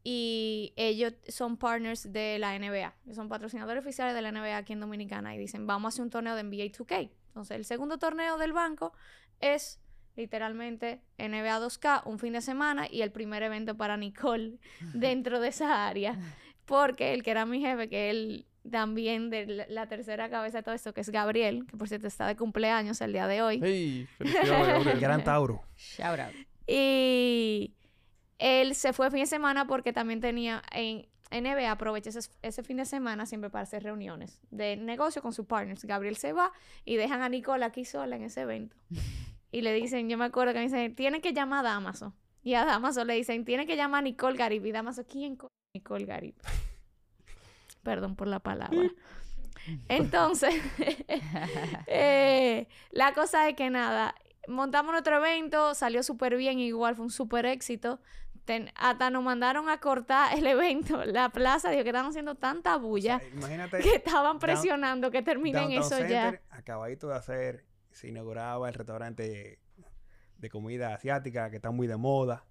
S4: y ellos son partners de la NBA. Son patrocinadores oficiales de la NBA aquí en Dominicana y dicen, vamos a hacer un torneo de NBA 2K. Entonces, el segundo torneo del banco es literalmente NBA 2K, un fin de semana y el primer evento para Nicole dentro de esa área. Porque el que era mi jefe, que él también de la, tercera cabeza de todo esto, que es Gabriel, que por cierto está de cumpleaños el día de hoy.
S2: Hey, felicidades,
S5: El. Gran Tauro.
S3: Shout out.
S4: Y él se fue fin de semana porque también tenía en NBA, aprovecha ese, ese fin de semana siempre para hacer reuniones de negocio con sus partners. Gabriel se va y dejan a Nicole aquí sola en ese evento. Y le dicen, yo me acuerdo que me dicen, tienen que llamar a Damaso. Y a Damaso le dicen, tienen que llamar a Nicole Garib. Y Damaso, ¿quién co- Nicole Garib? Perdón por la palabra. Entonces, eh, la cosa es que nada, montamos nuestro evento, salió súper bien, igual fue un súper éxito. ten- hasta nos mandaron a cortar el evento, la plaza, dijo que estaban haciendo tanta
S5: O
S4: bulla
S5: sea, imagínate.
S4: que estaban
S5: down-
S4: presionando que terminen eso ya.
S5: Acabadito de hacer, se inauguraba el restaurante de comida asiática que está muy de moda.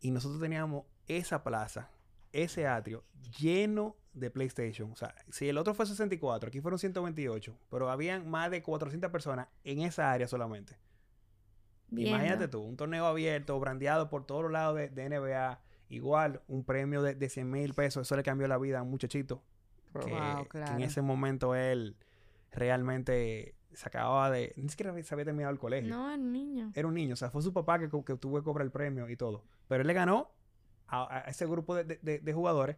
S5: Y nosotros teníamos esa plaza, ese atrio lleno de PlayStation. O sea, si el otro fue 64, aquí fueron 128, pero habían más de 400 personas en esa área solamente. Imagínate tú, un torneo abierto, brandeado por todos los lados de, de NBA. Igual, un premio de, de 100 mil pesos. Eso le cambió la vida a un muchachito que,
S3: Wow,
S5: que
S3: claro.
S5: en ese momento él realmente se acababa de... Ni siquiera se había terminado el colegio.
S4: No, el niño.
S5: Era un niño. O sea, fue su papá que, que tuvo que cobrar el premio y todo. Pero él le ganó a, a ese grupo de, de- de- jugadores.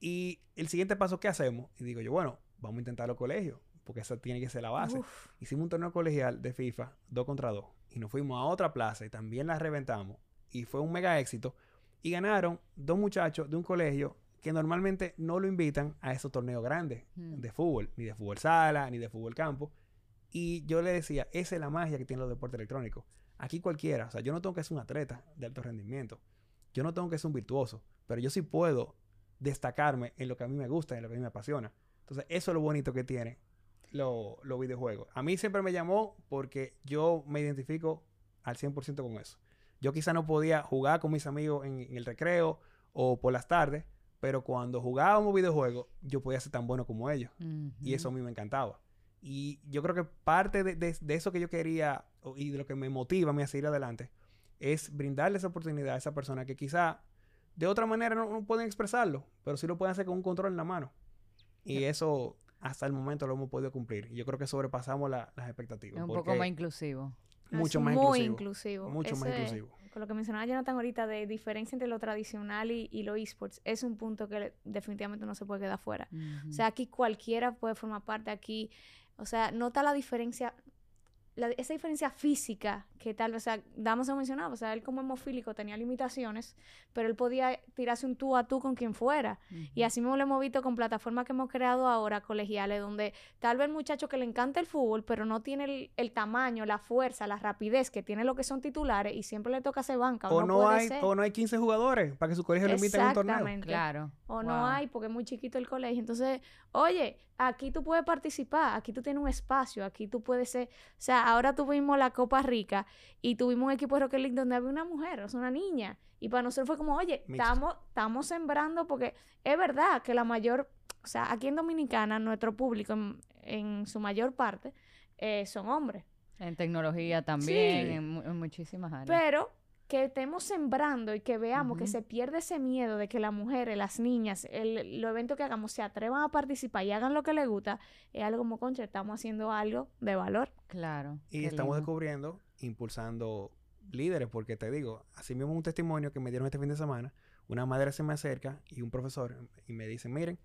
S5: Y el siguiente paso, ¿qué hacemos? Y digo yo, bueno, vamos a intentar los colegios. Porque esa tiene que ser la base.
S4: Uf,
S5: Hicimos un torneo colegial de FIFA, dos contra dos. Y nos fuimos a otra plaza y también la reventamos. Y fue un mega éxito. Y ganaron dos muchachos de un colegio que normalmente no lo invitan a esos torneos grandes
S3: Mm.
S5: de fútbol, ni de fútbol sala, ni de fútbol campo. Y yo le decía, esa es la magia que tienen los deportes electrónicos. Aquí cualquiera, o sea, yo no tengo que ser un atleta de alto rendimiento. Yo no tengo que ser un virtuoso, pero yo sí puedo destacarme en lo que a mí me gusta, en lo que a mí me apasiona. Entonces, eso es lo bonito que tiene lo- los videojuegos. A mí siempre me llamó porque yo me identifico al 100% con eso. Yo quizá no podía jugar con mis amigos en, en el recreo o por las tardes, pero cuando jugábamos videojuegos, yo podía ser tan bueno como ellos. Y eso a mí me encantaba. Y yo creo que parte de, de- de eso que yo quería y de lo que me motiva a mí a seguir adelante es brindarle esa oportunidad a esa persona que quizá de otra manera no, no pueden expresarlo, pero sí lo pueden hacer con un control en la mano. Y eso hasta el momento lo hemos podido cumplir. Y yo creo que sobrepasamos la- las expectativas.
S3: Es un poco más inclusivo.
S5: mucho
S4: es
S5: más
S4: muy
S5: inclusivo.
S4: inclusivo.
S5: Mucho más inclusivo.
S4: Con lo que mencionaba Jonathan ahorita de diferencia entre lo tradicional y, y lo esports, es un punto que definitivamente no se puede quedar fuera. O sea, aquí cualquiera puede formar parte aquí. O sea, nota la diferencia, la- esa diferencia física que tal vez, o sea, Damos se mencionaba, o sea, él como hemofílico tenía limitaciones, pero él podía tirarse un tú a tú con quien fuera. Y así mismo lo hemos visto con plataformas que hemos creado ahora, colegiales, donde tal vez el muchacho que le encanta el fútbol, pero no tiene el, el tamaño, la fuerza, la rapidez que tiene lo que son titulares y siempre le toca hacer banca.
S5: O no,
S4: puede
S5: hay,
S4: ser.
S5: o no hay 15 jugadores para que su colegio lo invite a un torneo.
S4: Exactamente.
S3: Claro.
S4: O no hay porque es muy chiquito el colegio. Entonces, oye, aquí tú puedes participar, aquí tú tienes un espacio, aquí tú puedes ser... O sea, ahora tuvimos la Copa Rica y tuvimos un equipo de Rocket League donde había una mujer, o sea, una niña. Y para nosotros fue como, oye, estamos, estamos sembrando porque es verdad que la mayor... O sea, aquí en Dominicana, nuestro público, en, en su mayor parte, eh, son hombres.
S3: En tecnología también,
S4: Sí.
S3: en, mu- en muchísimas áreas.
S4: Pero que estemos sembrando y que veamos que se pierde ese miedo de que las mujeres, las niñas, el, los eventos que hagamos se atrevan a participar y hagan lo que les gusta, es algo como, concha, estamos haciendo algo de valor.
S3: claro.
S5: Y estamos
S3: lindo.
S5: descubriendo, impulsando líderes, porque te digo, así mismo un testimonio que me dieron este fin de semana, una madre se me acerca y un profesor y me dicen, miren,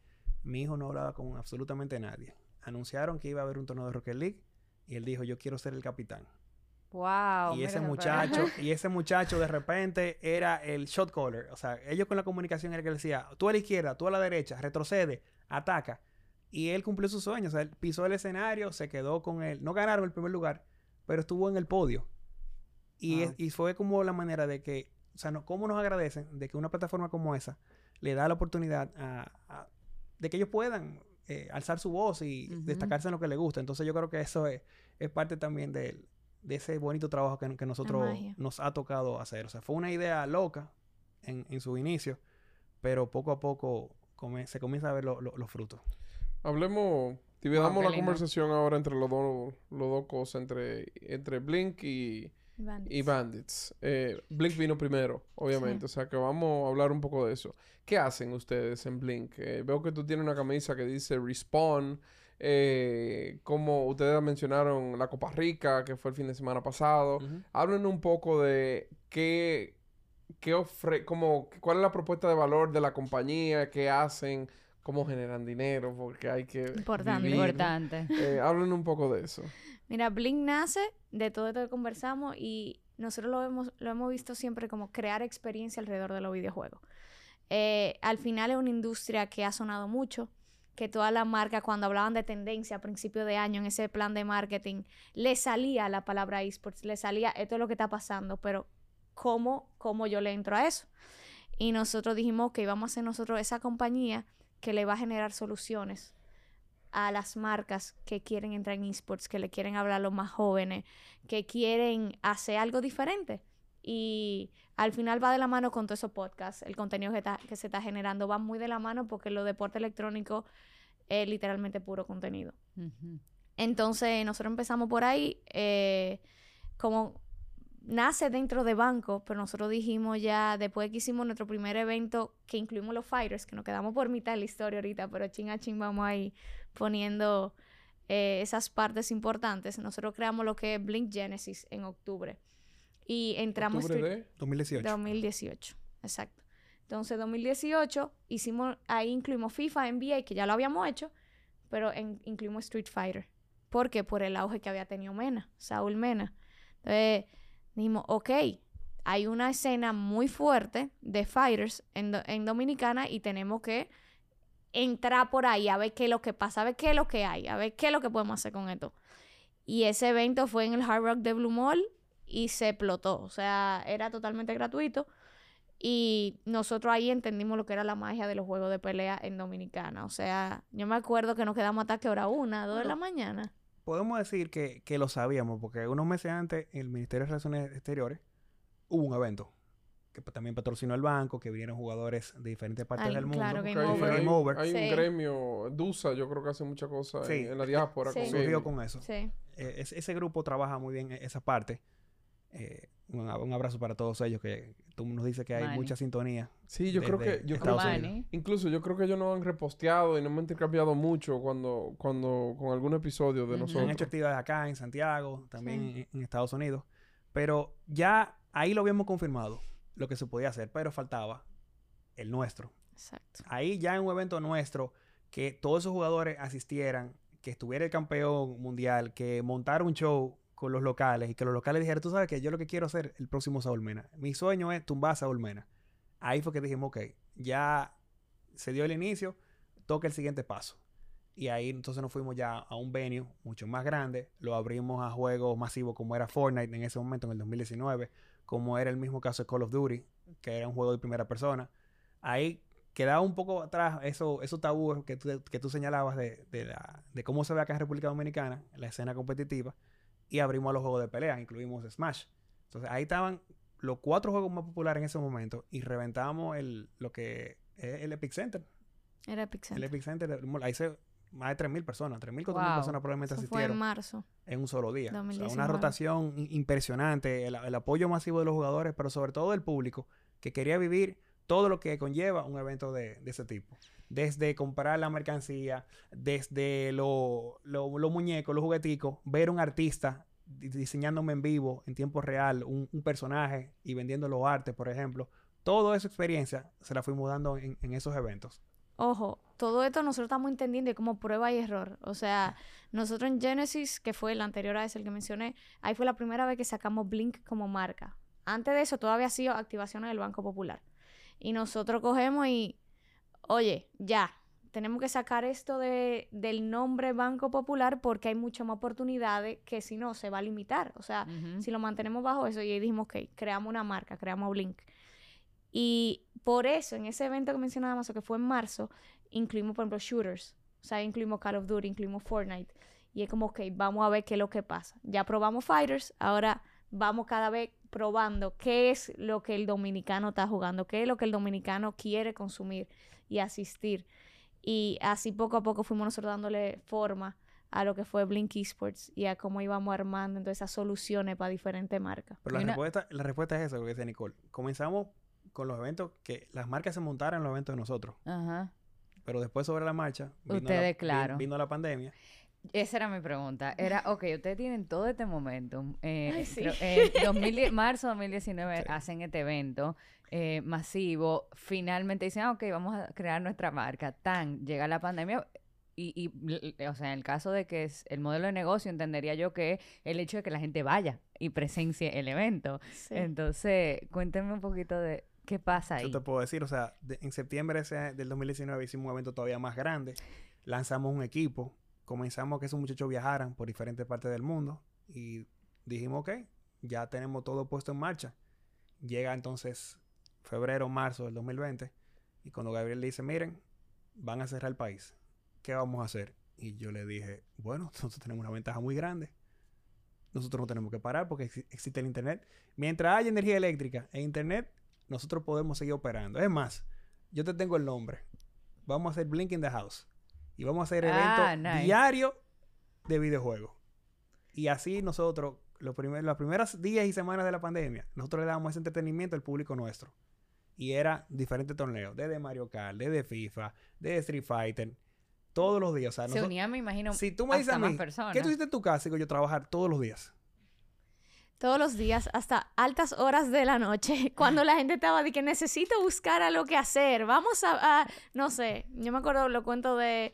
S5: mi hijo no hablaba con absolutamente nadie. Anunciaron que iba a haber un torneo de Rocket League y él dijo, yo quiero ser el capitán.
S3: Wow.
S5: y ese muchacho, y ese muchacho de repente era el shot caller. O sea, ellos con la comunicación era que le decía, tú a la izquierda, tú a la derecha, retrocede, ataca. Y él cumplió su sueño. O sea, él pisó el escenario, se quedó con él. No ganaron el primer lugar, pero estuvo en el podio. Y, es-
S3: Wow.
S5: y fue como la manera de que, o sea, no, cómo nos agradecen de que una plataforma como esa le da la oportunidad a- a- de que ellos puedan eh, alzar su voz y destacarse en lo que les gusta. Entonces yo creo que eso es, es parte también del- de ese bonito trabajo que, que nosotros nos ha tocado hacer. O sea, fue una idea loca en, en su inicio, pero poco a poco come- se comienza a ver lo- lo- los frutos.
S2: Hablemos, la
S3: lindo.
S2: conversación ahora entre los dos, los dos cosas, entre, entre Blink y, y Bandits. Eh, Blink vino primero, obviamente,
S4: Sí.
S2: o sea que vamos a hablar un poco de eso. ¿Qué hacen ustedes en Blink? Eh, veo que tú tienes una camisa que dice Respawn. Eh, como ustedes mencionaron la Copa Rica, que fue el fin de semana pasado. Hablen un poco de qué, qué ofre, como, cuál es la propuesta de valor de la compañía, qué hacen, cómo generan dinero, porque hay que
S4: Importante.
S2: vivir.
S3: Importante.
S2: Eh, hablen un poco de eso.
S4: Mira, Blink nace de todo esto que conversamos y nosotros lo hemos, lo hemos visto siempre como crear experiencia alrededor de los videojuegos. Eh, al final es una industria que ha sonado mucho, que todas las marcas cuando hablaban de tendencia a principio de año en ese plan de marketing, le salía la palabra esports, le salía esto es lo que está pasando, pero ¿cómo, cómo yo le entro a eso? Y nosotros dijimos que íbamos a ser nosotros esa compañía que le va a generar soluciones a las marcas que quieren entrar en esports, que le quieren hablar a los más jóvenes, que quieren hacer algo diferente. Y al final va de la mano con todos esos podcasts. El contenido que, está- que se está generando va muy de la mano porque lo deporte electrónico es literalmente puro contenido. Entonces, nosotros empezamos por ahí, eh, como nace dentro de banco, pero nosotros dijimos ya, después que hicimos nuestro primer evento, que incluimos los fighters, que nos quedamos por mitad de la historia ahorita, pero chin a chin vamos ahí poniendo eh, esas partes importantes. Nosotros creamos lo que es Blink Genesis en octubre. Y entramos...
S2: Octubre de...
S5: 2018.
S4: 2018, exacto. Entonces, 2018 hicimos, ahí incluimos FIFA, NBA, que ya lo habíamos hecho, pero en- incluimos Street Fighter. ¿Por qué? Por el auge que había tenido Mena, Saúl Mena. Entonces, dijimos, ok, hay una escena muy fuerte de fighters en, Do- en Dominicana y tenemos que entrar por ahí a ver qué es lo que pasa, a ver qué es lo que hay, a ver qué es lo que podemos hacer con esto. Y ese evento fue en el Hard Rock de Blue Mall y se explotó. O sea, era totalmente gratuito. Y nosotros ahí entendimos lo que era la magia de los juegos de pelea en Dominicana. O sea, yo me acuerdo que nos quedamos hasta que hora una, dos de la mañana.
S5: Podemos decir que, que lo sabíamos, porque unos meses antes, el Ministerio de Relaciones Exteriores hubo un evento que también patrocinó el banco, que vinieron jugadores de diferentes partes
S4: Ay,
S5: del mundo.
S4: claro, Game
S2: hay,
S4: Over.
S2: hay-
S5: Game Over.
S2: hay
S4: Sí.
S2: un gremio, DUSA, yo creo que hace muchas cosas
S5: Sí.
S2: en, en la diáspora.
S4: Sí.
S2: con
S5: Surgió con eso.
S4: Sí.
S5: Eh, es- ese grupo trabaja muy bien e- esa parte. Eh, un abrazo para todos ellos, que tú nos dices que hay mucha sintonía.
S2: Sí, yo creo que... Yo
S5: Estados Unidos.
S2: Incluso yo creo que ellos nos han reposteado y nos hemos intercambiado mucho cuando, cuando con algún episodio de nosotros.
S5: Han hecho actividades acá en Santiago, también
S4: Sí.
S5: en, en Estados Unidos. Pero ya ahí lo habíamos confirmado, lo que se podía hacer, pero faltaba el nuestro.
S4: Exacto.
S5: Ahí ya en un evento nuestro, que todos esos jugadores asistieran, que estuviera el campeón mundial, que montara un show con los locales y que los locales dijeran, tú sabes que yo lo que quiero hacer el próximo Saúl Mena. Mi sueño es tumbar a Mena. Ahí fue que dijimos, ok, ya se dio el inicio, toca el siguiente paso. Y ahí entonces nos fuimos ya a un venue mucho más grande, lo abrimos a juegos masivos como era Fortnite en ese momento, en el 2019, como era el mismo caso de Call of Duty, que era un juego de primera persona. Ahí quedaba un poco atrás eso, esos tabúes que tú, que tú señalabas de, de la- de cómo se ve acá en República Dominicana, la escena competitiva, y abrimos los juegos de pelea, incluimos Smash. Entonces ahí estaban los cuatro juegos más populares en ese momento y reventamos el, lo que es el Epic Center.
S4: Era Epic
S5: El. Epic Center, ahí se más de 3.000 personas, 3.000, 4.000
S3: Wow.
S5: personas probablemente
S4: Eso fue en
S5: asistieron
S4: marzo.
S5: en un solo día. O sea,
S4: 2019.
S5: una rotación impresionante, el, el apoyo masivo de los jugadores, pero sobre todo del público que quería vivir todo lo que conlleva un evento de, de ese tipo. Desde comprar la mercancía, desde lo- lo- los muñecos, los jugueticos, ver un artista di- diseñándome en vivo, en tiempo real, un, un personaje y vendiendo los artes, por ejemplo. Toda esa experiencia se la fuimos dando en, en esos eventos.
S4: Ojo, todo esto nosotros estamos entendiendo como prueba y error. O sea, nosotros en Genesis, que fue el anterior a ese el que mencioné, ahí fue la primera vez que sacamos Blink como marca. Antes de eso, todavía ha sido activaciones del Banco Popular. Y nosotros cogemos y, oye, ya, tenemos que sacar esto de, del nombre Banco Popular porque hay muchas más oportunidades que si no se va a limitar. O sea, si lo mantenemos bajo eso y ahí dijimos, ok, creamos una marca, creamos Blink. Y por eso, en ese evento que mencionábamos, que fue en marzo, incluimos, por ejemplo, shooters. O sea, incluimos Call of Duty, incluimos Fortnite. Y es como, ok, vamos a ver qué es lo que pasa. Ya probamos Fighters, ahora vamos cada vez probando qué es lo que el dominicano está jugando, qué es lo que el dominicano quiere consumir y asistir. Y así poco a poco fuimos nosotros dándole forma a lo que fue Blink Esports y a cómo íbamos armando entonces esas soluciones para diferentes marcas.
S5: Pero la,
S3: una-
S5: respuesta, la respuesta es esa, lo que dice Nicole. Comenzamos con los eventos, que las marcas se montaran en los eventos de nosotros.
S3: Ajá.
S5: Pero después sobre la marcha, vino,
S3: Ustedes,
S5: la,
S3: claro.
S5: vino la pandemia.
S3: Esa era mi pregunta. Era, ok, ustedes tienen todo este momento. Eh,
S4: Ay, sí.
S3: creo- eh, 2010 marzo 2019
S5: Sí.
S3: hacen este evento eh, masivo. Finalmente dicen, ah, ok, vamos a crear nuestra marca. Tan, llega la pandemia. Y, y, o sea, en el caso de que es el modelo de negocio, entendería yo que el hecho de que la gente vaya y presencie el evento.
S4: Sí.
S3: Entonces, cuéntenme un poquito de qué pasa
S5: Yo
S3: ahí.
S5: te puedo decir, o sea, de- en septiembre ese- del 2019 hicimos un evento todavía más grande. Lanzamos un equipo. Comenzamos a que esos muchachos viajaran por diferentes partes del mundo. Y dijimos, ok, ya tenemos todo puesto en marcha. Llega entonces febrero, marzo del 2020. Y cuando Gabriel dice, miren, van a cerrar el país, ¿qué vamos a hacer? Y yo le dije, bueno, nosotros tenemos una ventaja muy grande. Nosotros no tenemos que parar porque exi- existe el Internet. Mientras haya energía eléctrica e Internet, nosotros podemos seguir operando. Es más, yo te tengo el nombre. Vamos a hacer Blink in the House. Y vamos a hacer
S3: Ah,
S5: eventos
S3: nice.
S5: diarios de videojuegos. Y así nosotros, los primer, las primeras días y semanas de la pandemia, nosotros le dábamos ese entretenimiento al público nuestro. Y era diferentes torneos, desde Mario Kart, desde FIFA, desde Street Fighter, todos los días. O sea,
S3: Se
S5: nosotros-
S3: unían, me imagino,
S5: si tú me dices a
S3: más
S5: mí,
S3: personas.
S5: ¿qué tú hiciste en tu casa? Digo yo, trabajar todos los días.
S4: Todos los días, hasta altas horas de la noche, cuando la gente estaba de que necesito buscar a lo que hacer, vamos a, a- no sé, yo me acuerdo lo cuento de,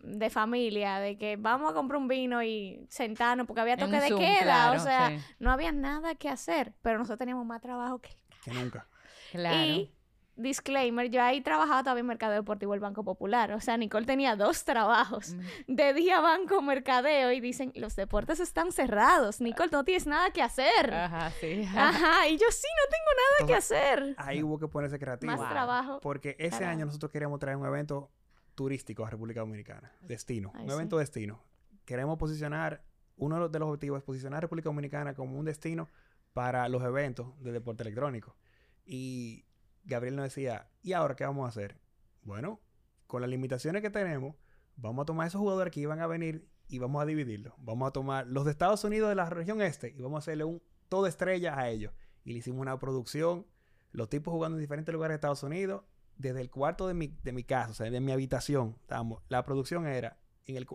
S4: de familia, de que vamos a comprar un vino y sentarnos, porque había toque de
S3: Zoom,
S4: queda,
S3: claro,
S4: o sea,
S3: sí.
S4: no había nada que hacer, pero nosotros teníamos más trabajo que...
S5: Que nunca.
S3: Claro.
S4: Y, disclaimer, yo ahí trabajaba todavía en Mercadeo Deportivo del Banco Popular, o sea, Nicole tenía dos trabajos.
S3: Mm.
S4: De día banco, mercadeo y dicen, los deportes están cerrados. Nicole, no tienes nada que hacer.
S3: Ajá, sí.
S4: Ajá, y yo sí, no tengo nada que hacer.
S5: Ahí hubo que ponerse creativo.
S4: Más
S3: Wow.
S4: trabajo.
S5: Porque ese año nosotros queríamos traer un evento turístico a República Dominicana. Destino.
S4: Ay,
S5: un
S4: sí.
S5: evento destino. Queremos posicionar, uno de los- de los objetivos es posicionar a República Dominicana como un destino para los eventos de deporte electrónico. Y Gabriel nos decía, ¿y ahora qué vamos a hacer? Bueno, con las limitaciones que tenemos, vamos a tomar esos jugadores que iban a venir y vamos a dividirlos. Vamos a tomar los de Estados Unidos de la región este y vamos a hacerle un todo estrella a ellos. Y le hicimos una producción, los tipos jugando en diferentes lugares de Estados Unidos, desde el cuarto de mi, de mi casa, o sea, de mi habitación. estábamos- la producción era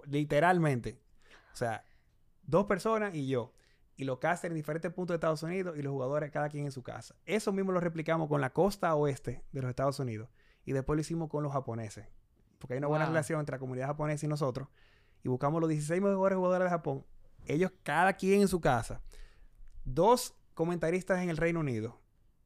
S5: literalmente, o sea, dos personas y yo. Y los casters en diferentes puntos de Estados Unidos y los jugadores cada quien en su casa. Eso mismo lo replicamos con la costa oeste de los Estados Unidos. Y después lo hicimos con los japoneses. Porque hay una buena relación entre la comunidad japonesa y nosotros. Y buscamos los 16 mejores jugadores de Japón. Ellos cada quien en su casa. Dos comentaristas en el Reino Unido.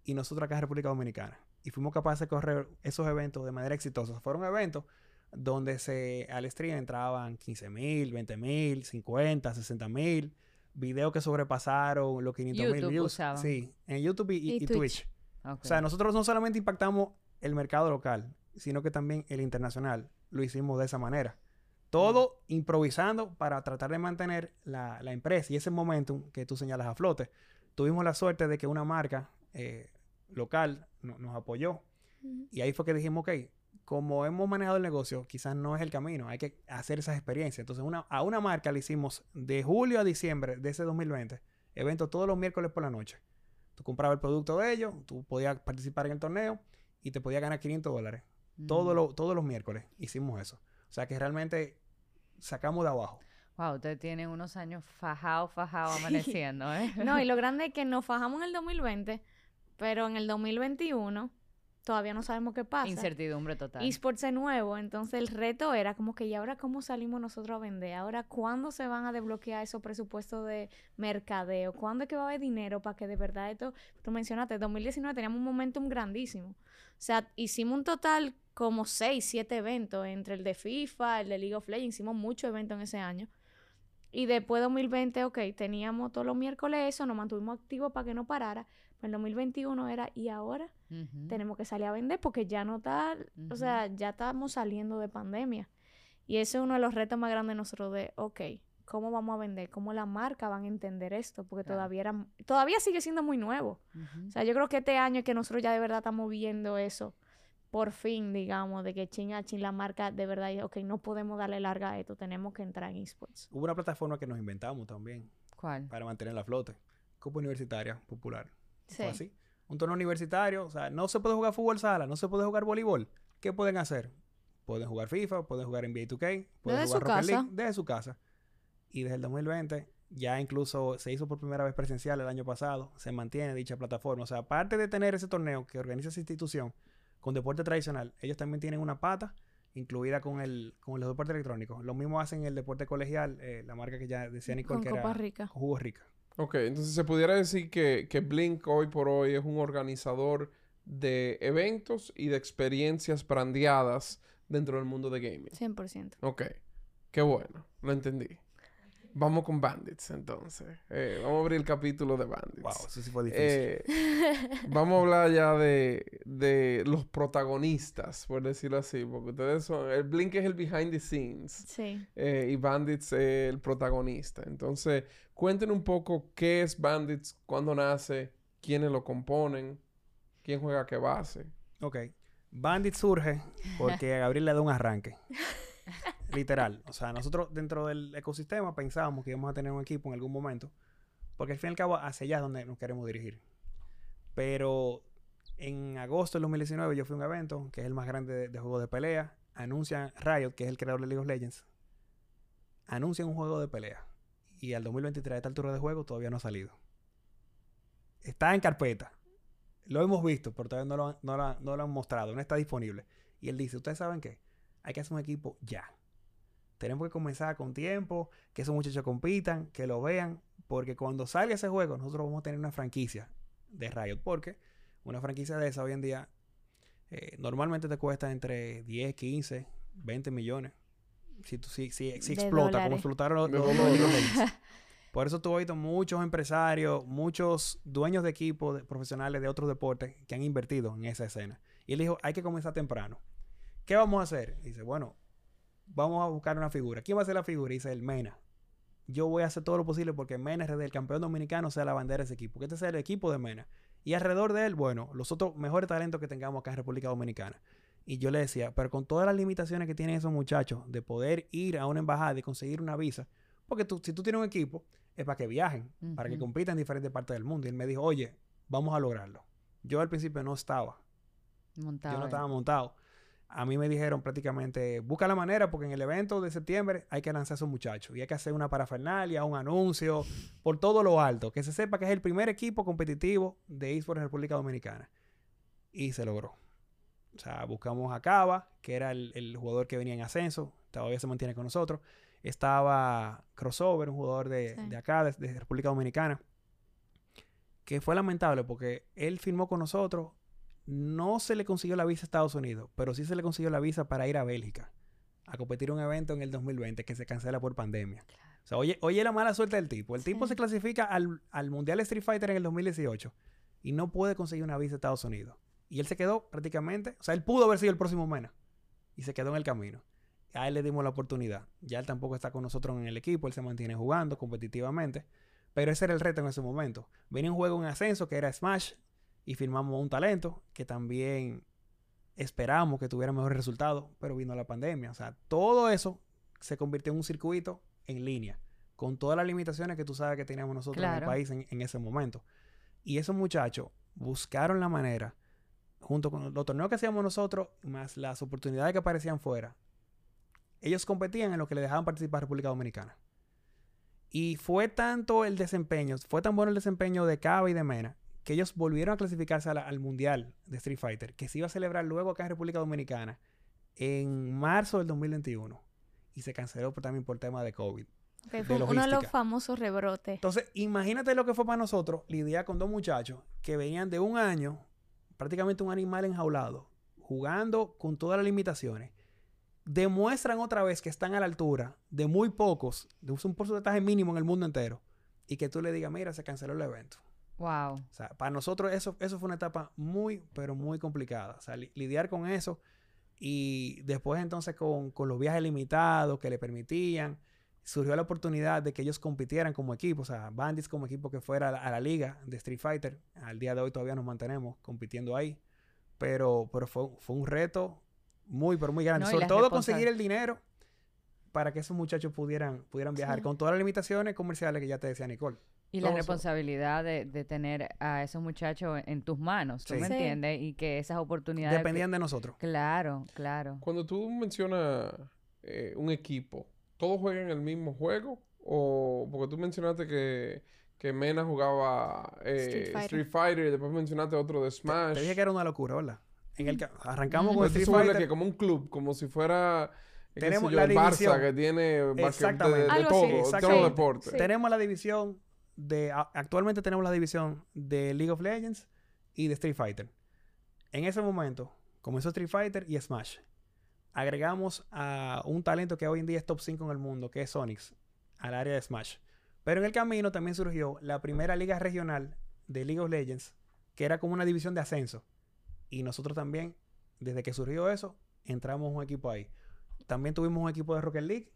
S5: Y nosotros acá en República Dominicana. Y fuimos capaces de correr esos eventos de manera exitosa. Fueron eventos donde se, al stream entraban 15 mil, 20 mil, 50, 60 mil. Videos que sobrepasaron los 500 mil views.
S3: usaban.
S5: Sí, en YouTube y, y-
S4: Y
S5: y
S4: Twitch.
S5: O sea, nosotros no solamente impactamos el mercado local, sino que también el internacional. Lo hicimos de esa manera. Todo improvisando para tratar de mantener la, la empresa y ese momentum que tú señalas a flote. Tuvimos la suerte de que una marca eh, local no- nos apoyó. Y ahí fue que dijimos, ok, como hemos manejado el negocio, quizás no es el camino, hay que hacer esas experiencias. Entonces, una, a una marca le hicimos de julio a diciembre de ese 2020, eventos todos los miércoles por la noche. Tú comprabas el producto de ellos, tú podías participar en el torneo y te podías ganar 500 dólares.
S3: Mm.
S5: Todos los- todos los miércoles hicimos eso. O sea que realmente sacamos de abajo.
S3: Wow, ustedes tienen unos años fajado, fajado amaneciendo, ¿eh?
S4: No, y lo grande es que nos fajamos en el 2020, pero en el 2021 todavía no sabemos qué pasa.
S3: Incertidumbre total.
S4: eSports es nuevo, entonces el reto era como que, ¿y ahora cómo salimos nosotros a vender? ¿Ahora cuándo se van a desbloquear esos presupuestos de mercadeo? ¿Cuándo es que va a haber dinero para que de verdad esto, tú mencionaste, 2019 teníamos un momentum grandísimo. O sea, hicimos un total como 6, 7 eventos entre el de FIFA, el de League of Legends, hicimos muchos eventos en ese año. Y después 2020, ok, teníamos todos los miércoles eso, nos mantuvimos activos para que no parara. Pues el 2021 era, ¿y ahora? Tenemos que salir a vender porque ya no está, o sea, ya estamos saliendo de pandemia. Y ese es uno de los retos más grandes de nosotros de, ok, ¿cómo vamos a vender? ¿Cómo la marca van a entender esto? Porque
S3: Claro.
S4: todavía era, todavía sigue siendo muy nuevo. O sea, yo creo que este año es que nosotros ya de verdad estamos viendo eso. Por fin, digamos, de que chin a chin la marca de verdad, dice, ok, no podemos darle larga a esto, tenemos que entrar en esports.
S5: Hubo una plataforma que nos inventamos también
S3: ¿Cuál?
S5: para mantener la flote. Copa Universitaria Popular.
S4: Sí.
S5: Fue así. Un torneo universitario, o sea, no se puede jugar fútbol sala, no se puede jugar voleibol. ¿Qué pueden hacer? Pueden jugar FIFA, pueden jugar NBA 2K, pueden
S4: Desde
S5: jugar
S4: su
S5: Rocket
S4: casa.
S5: League desde su casa. Y desde el 2020 ya incluso se hizo por primera vez presencial el año pasado, se mantiene dicha plataforma. O sea, aparte de tener ese torneo que organiza esa institución con deporte tradicional, ellos también tienen una pata incluida con el con los deportes electrónicos. Lo mismo hacen el deporte colegial, eh, la marca que ya decía Nicole
S4: Con
S5: que
S4: Copa
S5: era
S4: Rica.
S5: Jugo Rica.
S2: Ok, entonces se pudiera decir que, que Blink hoy por hoy es un organizador de eventos y de experiencias brandeadas dentro del mundo de gaming.
S4: 100%.
S2: Ok, qué bueno, lo entendí. Vamos con Bandits, entonces. Eh, vamos a abrir el capítulo de Bandits.
S5: Wow, eso sí fue difícil.
S2: Eh, vamos a hablar ya de, de los protagonistas, por decirlo así, porque ustedes son... El Blink es el behind the scenes
S4: Sí.
S2: eh, y Bandits es el protagonista. Entonces, cuenten un poco qué es Bandits, cuándo nace, quiénes lo componen, quién juega qué base.
S5: Ok. Bandit surge porque a Gabriel le da un arranque. Literal. O sea, nosotros dentro del ecosistema pensábamos que íbamos a tener un equipo en algún momento. Porque al fin y al cabo, hacia allá es donde nos queremos dirigir. Pero en agosto del 2019 yo fui a un evento, que es el más grande de, de juegos de pelea. Anuncian Riot, que es el creador de League of Legends. Anuncian un juego de pelea. Y al 2023 a esta altura de juego todavía no ha salido. Está en carpeta. Lo hemos visto, pero todavía no lo, no lo han mostrado, no está disponible. Y él dice, ¿ustedes saben qué? Hay que hacer un equipo ya. Tenemos que comenzar con tiempo, que esos muchachos compitan, que lo vean, porque cuando salga ese juego, nosotros vamos a tener una franquicia de Riot, porque una franquicia de esa hoy en día eh, normalmente te cuesta entre 10, 15, 20 millones. Si, tú, si, si, explota, como explotaron los,
S2: De
S5: los- los. Por eso tú has visto muchos empresarios, muchos dueños de equipos de- profesionales de otros deportes que han invertido en esa escena. Y él dijo, hay que comenzar temprano. ¿Qué vamos a hacer? Y dice, bueno, vamos a buscar una figura. ¿Quién va a ser la figura? Y dice, el Mena. Yo voy a hacer todo lo posible porque Mena, el campeón dominicano, sea la bandera de ese equipo. Que este sea el equipo de Mena. Y alrededor de él, bueno, los otros mejores talentos que tengamos acá en República Dominicana. Y yo le decía, pero con todas las limitaciones que tienen esos muchachos de poder ir a una embajada y conseguir una visa, porque tú, si tú tienes un equipo, es para que viajen, para que compitan en diferentes partes del mundo. Y él me dijo, oye, vamos a lograrlo. Yo al principio no estaba,
S3: Montado
S5: yo no estaba montado. A mí me dijeron prácticamente, busca la manera porque en el evento de septiembre hay que lanzar a esos muchachos y hay que hacer una parafernalia, un anuncio, por todo lo alto, que se sepa que es el primer equipo competitivo de eSports en República Dominicana. Y se logró. O sea, buscamos a Cava, que era el, el jugador que venía en ascenso, todavía se mantiene con nosotros. Estaba Crossover, un jugador de,
S4: Sí.
S5: de acá, de, de República Dominicana, que fue lamentable porque él firmó con nosotros, no se le consiguió la visa a Estados Unidos, pero sí se le consiguió la visa para ir a Bélgica a competir un evento en el 2020 que se cancela por pandemia. O sea, oye, oye la mala suerte del tipo. El tipo se clasifica al, al Mundial Street Fighter en el 2018 y no puede conseguir una visa a Estados Unidos. Y él se quedó prácticamente, o sea, él pudo haber sido el próximo Mena y se quedó en el camino. A él le dimos la oportunidad. Ya él tampoco está con nosotros en el equipo, él se mantiene jugando competitivamente. Pero ese era el reto en ese momento. Venía un juego en ascenso que era Smash y firmamos un talento que también esperamos que tuviera mejores resultados, pero vino la pandemia. O sea, todo eso se convirtió en un circuito en línea, con todas las limitaciones que tú sabes que teníamos nosotros en el país en, en ese momento. Y esos muchachos buscaron la manera, junto con los torneos que hacíamos nosotros, más las oportunidades que aparecían fuera, ellos competían en lo que le dejaban participar a República Dominicana. Y fue tanto el desempeño, fue tan bueno el desempeño de Cava y de Mena, que ellos volvieron a clasificarse a la- al Mundial de Street Fighter, que se iba a celebrar luego acá en República Dominicana en marzo del 2021. Y se canceló por- también por tema de COVID.
S4: Ok,
S5: de
S4: fue uno de los famosos rebrotes.
S5: Entonces, imagínate lo que fue para nosotros lidiar con dos muchachos que venían de un año, prácticamente un animal enjaulado, jugando con todas las limitaciones. Demuestran otra vez que están a la altura de muy pocos, de un porcentaje mínimo en el mundo entero, y que tú le digas, mira, se canceló el evento.
S3: Wow.
S5: O sea, para nosotros eso, eso fue una etapa muy, pero muy complicada. O sea, li- lidiar con eso y después entonces con, con los viajes limitados que le permitían, surgió la oportunidad de que ellos compitieran como equipo, o sea, Bandits como equipo que fuera a la, a la liga de Street Fighter. Al día de hoy todavía nos mantenemos compitiendo ahí, pero, pero fue, fue un reto muy, pero muy grande.
S3: No,
S5: Sobre todo conseguir el dinero para que esos muchachos pudieran, pudieran viajar
S4: Sí.
S5: con todas las limitaciones comerciales que ya te decía Nicole.
S3: Y la
S2: Todo
S3: responsabilidad de, de tener a esos muchachos en tus manos, ¿tú
S5: Sí.
S3: me
S4: Sí.
S3: entiendes? Y que esas oportunidades...
S5: Dependían de nosotros.
S3: Claro, claro.
S2: Cuando tú mencionas eh, un equipo, ¿todos juegan el mismo juego? O porque tú mencionaste que, que Mena jugaba eh,
S4: Street Fighter.
S2: Street Fighter y después mencionaste otro de
S5: Te-
S2: Smash.
S5: Te dije que era una locura, ¿verdad? En el que arrancamos
S3: Mm.
S5: con Street Fighter.
S2: que como un club, como si fuera
S5: Tenemos
S2: yo,
S5: la
S2: el Barça
S5: división.
S2: que tiene de, de todo.
S4: Sí.
S5: Tenemos la división de... Actualmente tenemos la división de League of Legends y de Street Fighter. En ese momento comenzó Street Fighter y Smash. Agregamos a un talento que hoy en día es top 5 en el mundo, que es Sonics. al área de Smash. Pero en el camino también surgió la primera liga regional de League of Legends, que era como una división de ascenso. Y nosotros también, desde que surgió eso, entramos un equipo ahí. También tuvimos un equipo de Rocket League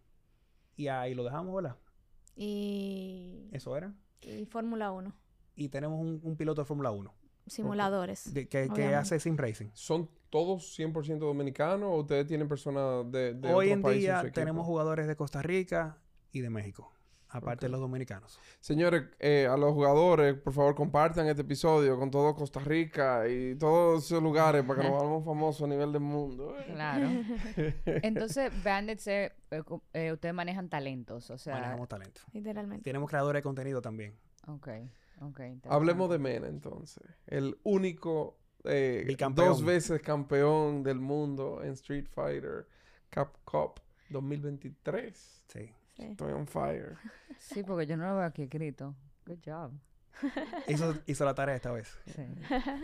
S5: y ahí lo dejamos, ¿verdad?
S4: Y,
S5: Eso era.
S4: Y Fórmula 1.
S5: Y tenemos un, un piloto de Fórmula 1
S4: Simuladores.
S5: de- que, que hace sim racing.
S2: ¿Son todos 100% dominicanos o ustedes tienen personas de, de
S5: Hoy
S2: otros
S5: en
S2: países en
S5: día
S2: su equipo?
S5: tenemos jugadores de Costa Rica y de México, aparte de los dominicanos.
S2: Señores, eh, a los jugadores, por favor, compartan este episodio con todo Costa Rica y todos esos lugares para que nos hagamos famosos a nivel del mundo. eh.
S3: Claro. Entonces, Bandits, eh, eh, ustedes manejan talentos, o sea...
S5: Manejamos talento.
S4: Literalmente.
S5: Tenemos creadores de contenido también.
S3: Ok, ok.
S2: Hablemos de. Mena entonces. El único eh, dos veces campeón del mundo en Street Fighter Cup Cup 2023.
S5: Sí.
S4: Sí.
S2: Estoy on fire.
S3: Sí, porque yo no lo veo aquí escrito. Good job.
S5: Hizo, hizo la tarea esta vez.
S3: Sí.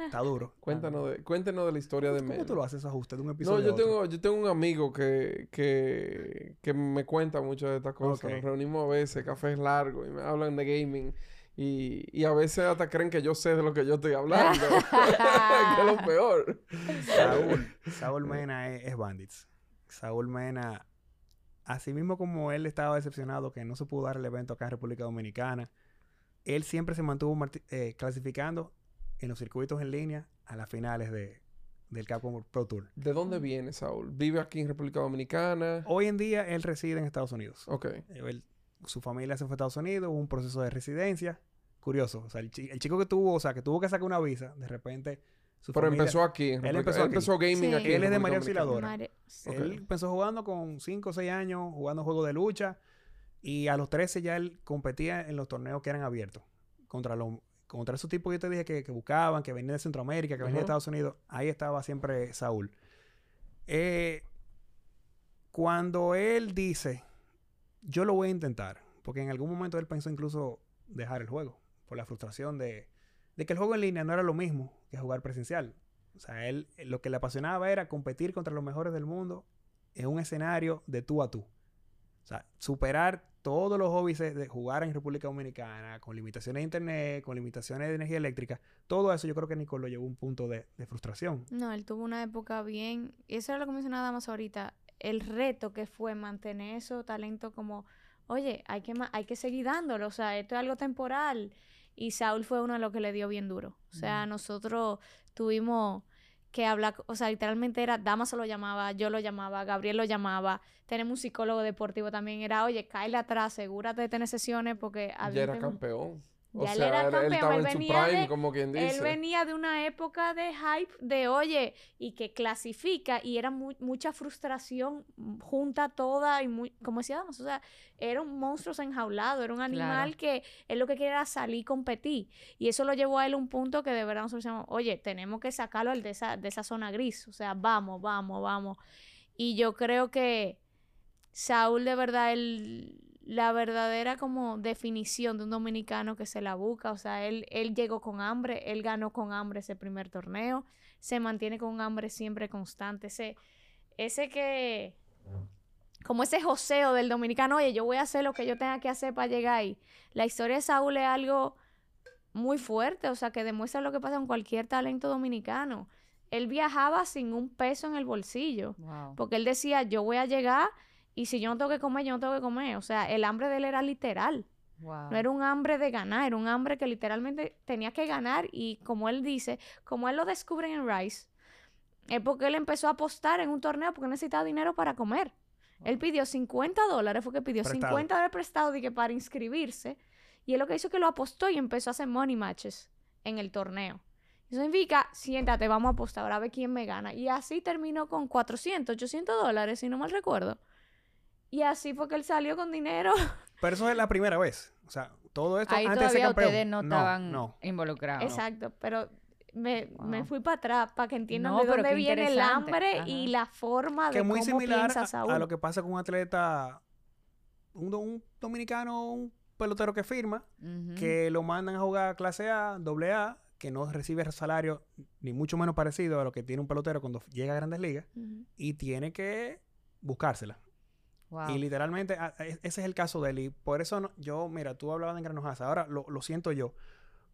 S5: Está duro.
S2: Cuéntanos de, cuéntenos de la historia de Mena.
S5: ¿Cómo tú lo haces esos ajustes de un
S2: No,
S5: episodio
S2: yo
S5: a otro?
S2: tengo, yo tengo un amigo que, que, que me cuenta mucho de estas cosas. Nos reunimos a veces, cafés largos, y me hablan de gaming. Y, y a veces hasta creen que yo sé de lo que yo estoy hablando. que es lo peor.
S5: Saúl, Saúl Mena es, es Bandits. Saúl Mena, así mismo como él estaba decepcionado que no se pudo dar el evento acá en República Dominicana, él siempre se mantuvo eh, clasificando en los circuitos en línea a las finales de, del Capcom Pro Tour.
S2: ¿De dónde viene Saúl? ¿Vive aquí en República Dominicana?
S5: Hoy en día él reside en Estados Unidos.
S2: Ok.
S5: Él- su familia se fue a Estados Unidos, hubo un proceso de residencia. Curioso, o sea, el, chi- el chico que tuvo, o sea, que tuvo que sacar una visa, de repente su
S2: Pero
S5: familia-
S2: empezó aquí.
S5: Él empezó
S2: él
S5: aquí.
S2: empezó gaming
S4: Sí.
S2: aquí.
S5: Él es de María. Auxiliadora.
S4: Mare-.
S5: Él empezó jugando con 5 o 6 años, jugando juegos de lucha. Y a los 13 ya él competía en los torneos que eran abiertos. Contra los contra esos tipos que yo te dije que, que buscaban, que venían de Centroamérica, que venían de. Estados Unidos. Ahí estaba siempre Saúl. Eh, cuando él dice, yo lo voy a intentar, porque en algún momento él pensó incluso dejar el juego, por la frustración de, de que el juego en línea no era lo mismo que jugar presencial. O sea, él lo que le apasionaba era competir contra los mejores del mundo en un escenario de tú a tú. O sea, superar todos los hobbies de jugar en República Dominicana, con limitaciones de internet, con limitaciones de energía eléctrica, todo eso yo creo que Nicole lo llevó a un punto de, frustración.
S4: No, él tuvo una época bien. Y eso era lo que mencionaba más ahorita. El reto que fue mantener ese talento como, oye, hay que, hay que seguir dándolo. O sea, esto es algo temporal. Y Saúl fue uno de los que le dio bien duro. O sea, nosotros tuvimos que hablar, o sea, literalmente era, Dama se lo llamaba, yo lo llamaba, Gabriel lo llamaba, tenemos un psicólogo deportivo también, era, oye, cáele atrás, asegúrate de tener sesiones porque
S2: Ya era
S4: había-
S2: O
S4: Ya él
S2: sea,
S4: era
S2: él
S4: campeón,
S2: estaba
S4: él
S2: en su
S4: venía
S2: prime,
S4: de-
S2: como quien dice.
S4: Él venía de una época de hype de, oye, y que clasifica, y era mu- mucha frustración mm, junta toda, y muy, como decíamos, o sea, era un monstruo enjaulado, era un animal que él lo que quería era salir y competir. Y eso lo llevó a él a un punto que de verdad nosotros decíamos, oye, tenemos que sacarlo de esa, de esa zona gris, o sea, vamos, vamos, vamos. Y yo creo que Saúl de verdad, él, la verdadera como definición de un dominicano que se la busca, o sea, él, él llegó con hambre, él ganó con hambre ese primer torneo, se mantiene con hambre siempre constante, ese, ese que, como ese joseo del dominicano, oye, yo voy a hacer lo que yo tenga que hacer para llegar ahí. La historia de Saúl es algo muy fuerte, o sea, que demuestra lo que pasa con cualquier talento dominicano. Él viajaba sin un peso en el bolsillo.
S3: Wow.
S4: Porque él decía, yo voy a llegar y si yo no tengo que comer, yo no tengo que comer. O sea, el hambre de él era literal.
S3: Wow.
S4: No era un hambre de ganar, era un hambre que literalmente tenía que ganar. Y como él dice, como él lo descubre en Rice, es porque él empezó a apostar en un torneo porque necesitaba dinero para comer. Él pidió 50 dólares, fue que pidió
S5: Prestado.
S4: 50 dólares prestado dije, para inscribirse. Y él lo que hizo es que lo apostó y empezó a hacer money matches en el torneo. Eso significa, siéntate, vamos a apostar, ahora a ver quién me gana. Y así terminó con 400, 800 dólares, si no mal recuerdo. Y así fue que él salió con dinero.
S5: Pero eso es la primera vez. O sea, todo esto
S3: Ahí
S5: antes de ser
S3: todavía
S5: campeón.
S3: ustedes no estaban
S5: no.
S3: involucrados.
S4: Exacto, pero me, me fui para atrás para que entiendan
S3: No,
S4: de
S3: pero
S4: dónde
S3: qué
S4: viene el hambre
S3: Ajá.
S4: y la forma
S5: Que
S4: de
S5: muy
S4: cómo
S5: similar
S4: piensa
S5: a,
S4: Saúl.
S5: a lo que pasa con un atleta, un, do- un dominicano, un pelotero que firma, que lo mandan a jugar clase A, doble A, que no recibe salario ni mucho menos parecido a lo que tiene un pelotero cuando llega a grandes ligas y tiene que buscársela.
S3: Wow.
S5: Y literalmente, e- ese es el caso de él. Y por eso no- yo, mira, tú hablabas de Engranojas, ahora lo, lo siento yo.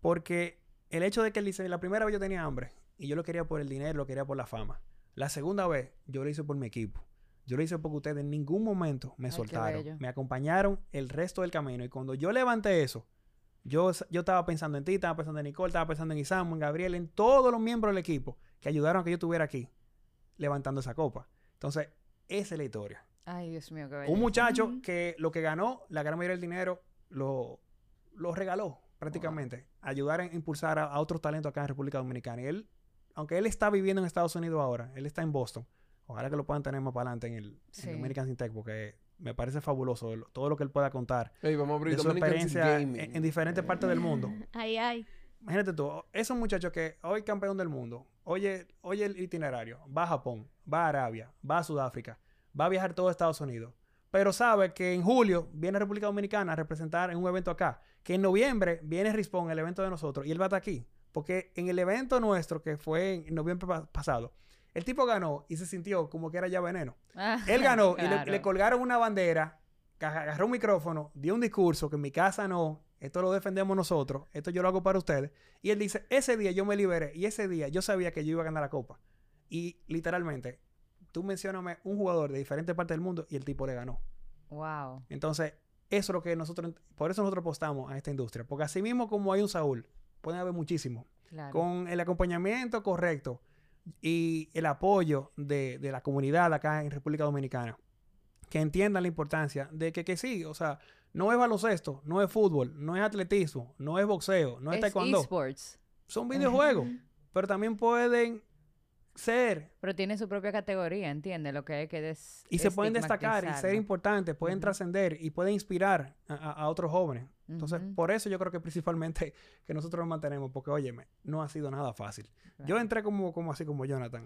S5: Porque el hecho de que él dice, la primera vez yo tenía hambre y yo lo quería por el dinero, lo quería por la fama. La segunda vez yo lo hice por mi equipo. Yo lo hice porque ustedes en ningún momento me
S3: Ay,
S5: soltaron. Me acompañaron el resto del camino. Y cuando yo levanté eso, yo, yo estaba pensando en ti, estaba pensando en Nicole, estaba pensando en Isamu, en Gabriel, en todos los miembros del equipo que ayudaron a que yo estuviera aquí levantando esa copa. Entonces, esa es la historia.
S3: Ay, Dios mío, qué bello.
S5: Un muchacho
S4: Ujú.
S5: que lo que ganó, la gran mayoría del dinero, lo, lo regaló prácticamente. Ayudar a impulsar a, a otros talentos acá en República Dominicana. Y él, aunque él está viviendo en Estados Unidos ahora, él está en Boston. Ojalá que lo puedan tener más para adelante en el
S3: Sí.
S5: en Dominican Sin Tech, porque me parece fabuloso todo lo que él pueda contar
S2: Ey, vamos a abrir
S5: de su experiencia en diferentes partes del mundo.
S4: Ay, ay.
S5: Imagínate tú, esos muchachos que hoy campeón del mundo, oye, oye el itinerario, va a Japón, va a Arabia, va a Sudáfrica, va a viajar todo Estados Unidos, pero sabe que en julio viene a República Dominicana a representar en un evento acá, que en noviembre viene Rispón, el evento de nosotros, y él va a estar aquí, porque en el evento nuestro, que fue en noviembre pa- pasado, el tipo ganó y se sintió como que era ya veneno.
S3: Ah,
S5: Él ganó y le- le, colgaron una bandera, agarró un micrófono, dio un discurso que en mi casa no, esto lo defendemos nosotros, esto yo lo hago para ustedes. Y él dice, ese día yo me liberé y ese día yo sabía que yo iba a ganar la copa. Y literalmente, tú mencioname un jugador de diferentes partes del mundo y el tipo le ganó.
S3: Wow.
S5: Entonces, eso es lo que nosotros, por eso nosotros apostamos a esta industria. Porque así mismo como hay un Saúl, pueden haber muchísimos.
S3: Claro.
S5: Con el acompañamiento correcto y el apoyo de, de la comunidad acá en República Dominicana, que entiendan la importancia de que, que sí, o sea, no es baloncesto, no es fútbol, no es atletismo, no es boxeo, no es,
S3: es
S5: taekwondo, son videojuegos, pero también pueden ser
S3: Pero tiene su propia categoría, ¿entiendes? Lo que hay que des
S5: y se pueden destacar y ser importantes, pueden trascender y pueden inspirar a, otros jóvenes. Entonces, por eso yo creo que principalmente que nosotros nos mantenemos, porque óyeme, no ha sido nada fácil. Yo entré como, como así como Jonathan.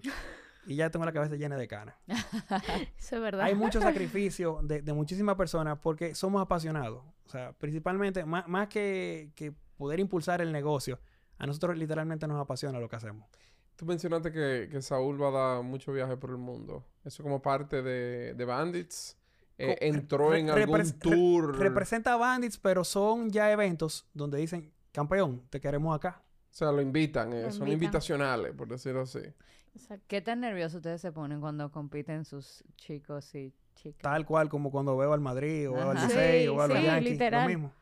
S5: y ya tengo la cabeza llena de canas.
S4: Eso es verdad.
S5: Hay mucho sacrificio de, de muchísimas personas porque somos apasionados. O sea, principalmente, más, más que, que poder impulsar el negocio, a nosotros literalmente nos apasiona lo que hacemos.
S2: Tú mencionaste que, que Saúl va a dar mucho viaje por el mundo. Eso como parte de, de Bandits. Eh, entró
S5: re-
S2: en algún
S5: repres- re-
S2: tour.
S5: Representa a Bandits, pero son ya eventos donde dicen, campeón, te queremos acá.
S2: o sea, lo invitan. eh,
S4: Lo
S2: son
S4: invitan.
S2: invitacionales, por decirlo así.
S4: Exacto.
S3: ¿Qué tan nerviosos ustedes se ponen cuando compiten sus chicos y chicas?
S5: Tal cual como cuando veo al Madrid o veo al. Licey
S4: Sí,
S5: o veo
S4: sí,
S5: Yankees,
S4: literal.
S5: lo mismo.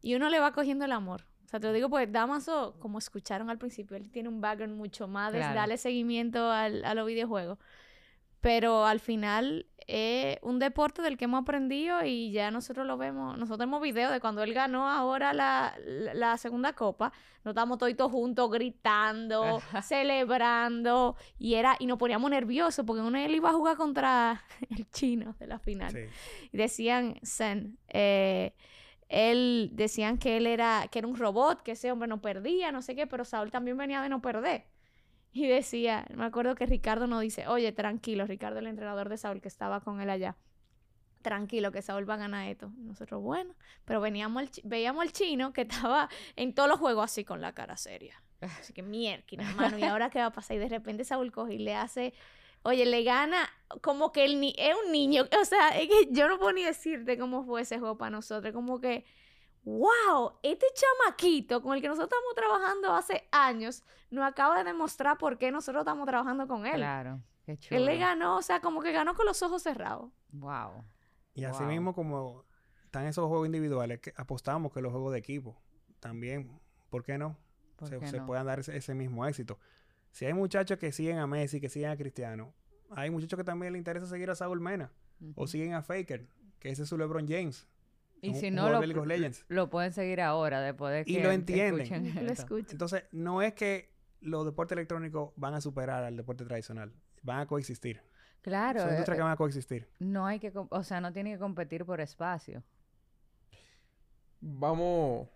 S4: Y uno le va cogiendo el amor. O sea, te lo digo porque Damaso, como escucharon al principio, él tiene un background mucho más de
S3: Claro.
S4: darle seguimiento al- a los videojuegos. Pero al final es un deporte del que hemos aprendido y ya nosotros lo vemos. Nosotros tenemos videos de cuando él ganó ahora la, la, la segunda copa. Nos estábamos todos juntos gritando, celebrando. Y era y nos poníamos nerviosos porque uno él iba a jugar contra el chino de la final
S5: Sí.
S4: y decían Zen eh, él decían que él era que era un robot que ese hombre no perdía no sé qué pero Saúl también venía de no perder. Y decía me acuerdo que Ricardo nos dice oye tranquilo Ricardo el entrenador de Saúl que estaba con él allá. Tranquilo que Saúl va a ganar esto nosotros bueno pero veníamos chi- veíamos al chino que estaba en todos los juegos así con la cara seria. Así que mierda hermano y ahora qué va a pasar y de repente Saúl coge y le hace Oye, le gana como que el ni es un niño. O sea, es que yo no puedo ni decirte cómo fue ese juego para nosotros. Como que, wow, este chamaquito con el que nosotros estamos trabajando hace años nos acaba de demostrar por qué nosotros estamos trabajando con él.
S3: Claro. Qué chulo.
S4: Él le ganó, o sea, como que ganó con los ojos cerrados.
S3: Wow.
S5: Y así
S3: Wow.
S5: mismo como están esos juegos individuales, que apostamos que los juegos de equipo también, ¿por qué no?
S3: ¿Por
S5: se,
S3: qué
S5: se
S3: no?
S5: puedan dar ese, ese mismo éxito. Si hay muchachos que siguen a Messi, que siguen a Cristiano, hay muchachos que también les interesa seguir a Saúl Mena o siguen a Faker, que ese es su LeBron James.
S3: Y
S5: un-
S3: si no, lo,
S5: de League of Legends.
S3: lo pueden seguir ahora, después de que
S5: Y lo entienden.
S3: escuchen
S4: Lo.
S5: Entonces, no es que los deportes electrónicos van a superar al deporte tradicional, van a coexistir.
S3: Claro.
S5: Son
S3: eh,
S5: industrias que
S3: eh,
S5: van a coexistir.
S3: no hay que, o sea, no tiene que competir por espacio.
S2: Vamos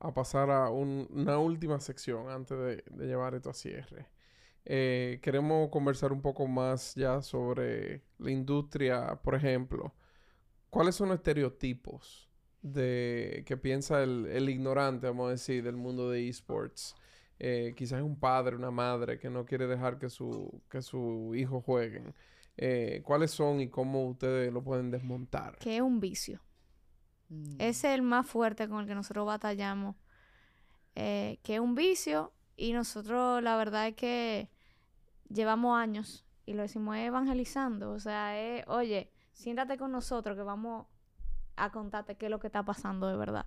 S2: a pasar a un- una última sección antes de, de llevar esto a cierre. Eh, queremos conversar un poco más ya sobre la industria, por ejemplo. ¿Cuáles son los estereotipos de que piensa el, el ignorante, vamos a decir, del mundo de esports? Eh, quizás un padre, una madre que no quiere dejar que su, que su hijo jueguen. eh, ¿cuáles son y cómo ustedes lo pueden desmontar?
S4: Que es un vicio.
S3: Mm.
S4: Ese es el más fuerte con el que nosotros batallamos. eh, que es un vicio y nosotros la verdad es que llevamos años y lo decimos evangelizando. O sea, es, oye, siéntate con nosotros que vamos a contarte qué es lo que está pasando de verdad.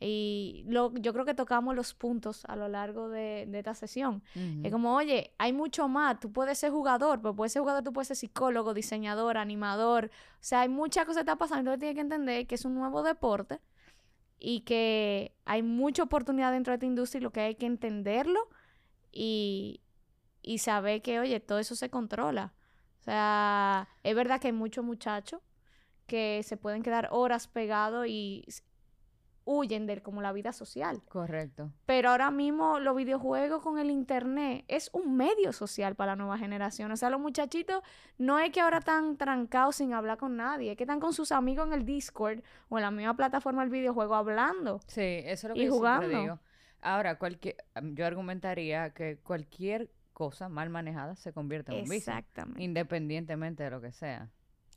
S4: Y lo, yo creo que tocamos los puntos a lo largo de, de esta sesión. Es como, oye, hay mucho más. Tú puedes ser jugador, pero puedes ser jugador, tú puedes ser psicólogo, diseñador, animador. O sea, hay muchas cosas que están pasando. Entonces tienes que entender que es un nuevo deporte y que hay mucha oportunidad dentro de esta industria y lo que hay que entenderlo y, y saber que, oye, todo eso se controla. O sea, es verdad que hay muchos muchachos que se pueden quedar horas pegados y huyen de como la vida social.
S3: Correcto.
S4: Pero ahora mismo los videojuegos con el internet es un medio social para la nueva generación. O sea, los muchachitos no es que ahora están trancados sin hablar con nadie, es que están con sus amigos en el Discord o en la misma plataforma del videojuego hablando.
S3: Sí, eso es lo
S4: Y
S3: que yo siempre
S4: jugando.
S3: digo. Ahora, cualquier, yo argumentaría que cualquier cosa mal manejada se convierte en un vicio,
S4: Exactamente.
S3: independientemente de lo que sea.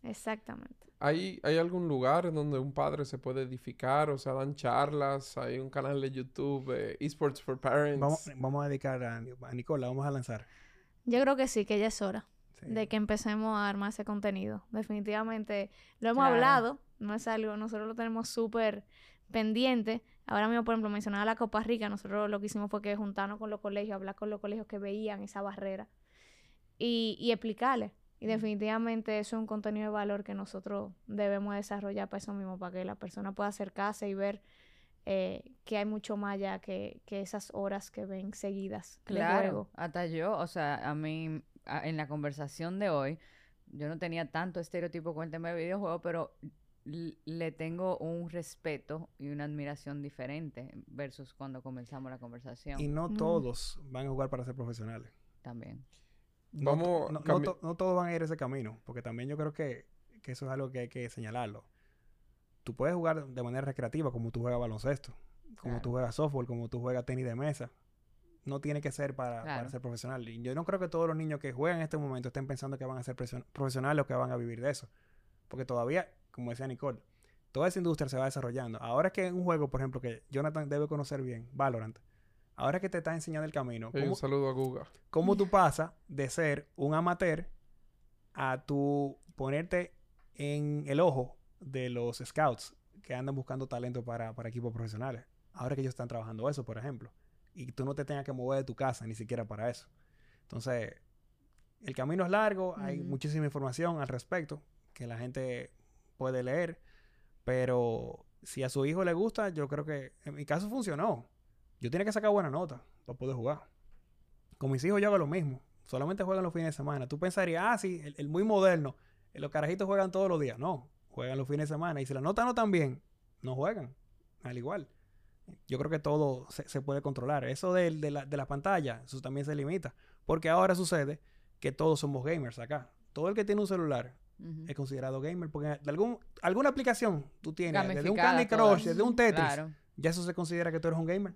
S4: Exactamente.
S2: ¿Hay, ¿Hay algún lugar en donde un padre se puede edificar? O sea, dan charlas, hay un canal de YouTube, eh, Esports for Parents.
S5: Vamos, vamos a dedicar a, a Nicola, vamos a lanzar.
S4: Yo creo que sí, que ya es hora
S5: Sí.
S4: de que empecemos a armar ese contenido. Definitivamente lo hemos
S3: Claro.
S4: hablado, no es algo, nosotros lo tenemos súper pendiente. Ahora mismo, por ejemplo, mencionaba la Copa Rica, nosotros lo que hicimos fue que juntarnos con los colegios, hablar con los colegios que veían esa barrera y, y explicarles. Y definitivamente eso es un contenido de valor que nosotros debemos desarrollar para eso mismo, para que la persona pueda acercarse y ver eh, que hay mucho más allá que, que esas horas que ven seguidas
S3: Claro,
S4: juego.
S3: hasta yo, o sea, a mí, a- en la conversación de hoy, yo no tenía tanto estereotipo con el tema de videojuegos, pero le tengo un respeto y una admiración diferente versus cuando comenzamos la conversación
S5: Y no
S4: Mm.
S5: todos van a jugar para ser profesionales.
S3: también.
S5: No,
S2: Vamos
S5: no, no
S2: cambi-
S5: to- no todos van a ir ese camino, porque también yo creo que, que eso es algo que hay que señalarlo. Tú puedes jugar de manera recreativa, como tú juegas baloncesto, como
S3: Claro.
S5: tú juegas softball, como tú juegas tenis de mesa. No tiene que ser para, para ser profesional. Y yo no creo que todos los niños que juegan en este momento estén pensando que van a ser presion- profesionales o que van a vivir de eso. Porque todavía, como decía Nicole, toda esa industria se va desarrollando. Ahora que un juego, por ejemplo, que Jonathan debe conocer bien, Valorant, ahora que te está enseñando el camino,
S2: Oye,
S5: ¿cómo,
S2: un saludo a Guga.
S5: cómo tú pasas de ser un amateur a tu ponerte en el ojo de los scouts que andan buscando talento para, para equipos profesionales. Ahora que ellos están trabajando eso, por ejemplo. Y tú no te tengas que mover de tu casa ni siquiera para eso. Entonces, el camino es largo, hay muchísima información al respecto que la gente puede leer, pero si a su hijo le gusta, yo creo que en mi caso funcionó. Yo tenía que sacar buena nota para poder jugar. Con mis hijos yo hago lo mismo. Solamente juegan los fines de semana. Tú pensarías, ah, sí, el, el muy moderno. eh, Los carajitos juegan todos los días. No, juegan los fines de semana. Y si la nota no tan bien, no juegan. Al igual. Yo creo que todo se, se puede controlar. Eso del- de, la, de la pantalla, eso también se limita. Porque ahora sucede que todos somos gamers acá. Todo el que tiene un celular es considerado gamer. Porque de algún, alguna aplicación tú tienes, desde un Candy. Crush, desde un Tetris,
S3: Claro.
S5: ya eso se considera que tú eres un gamer.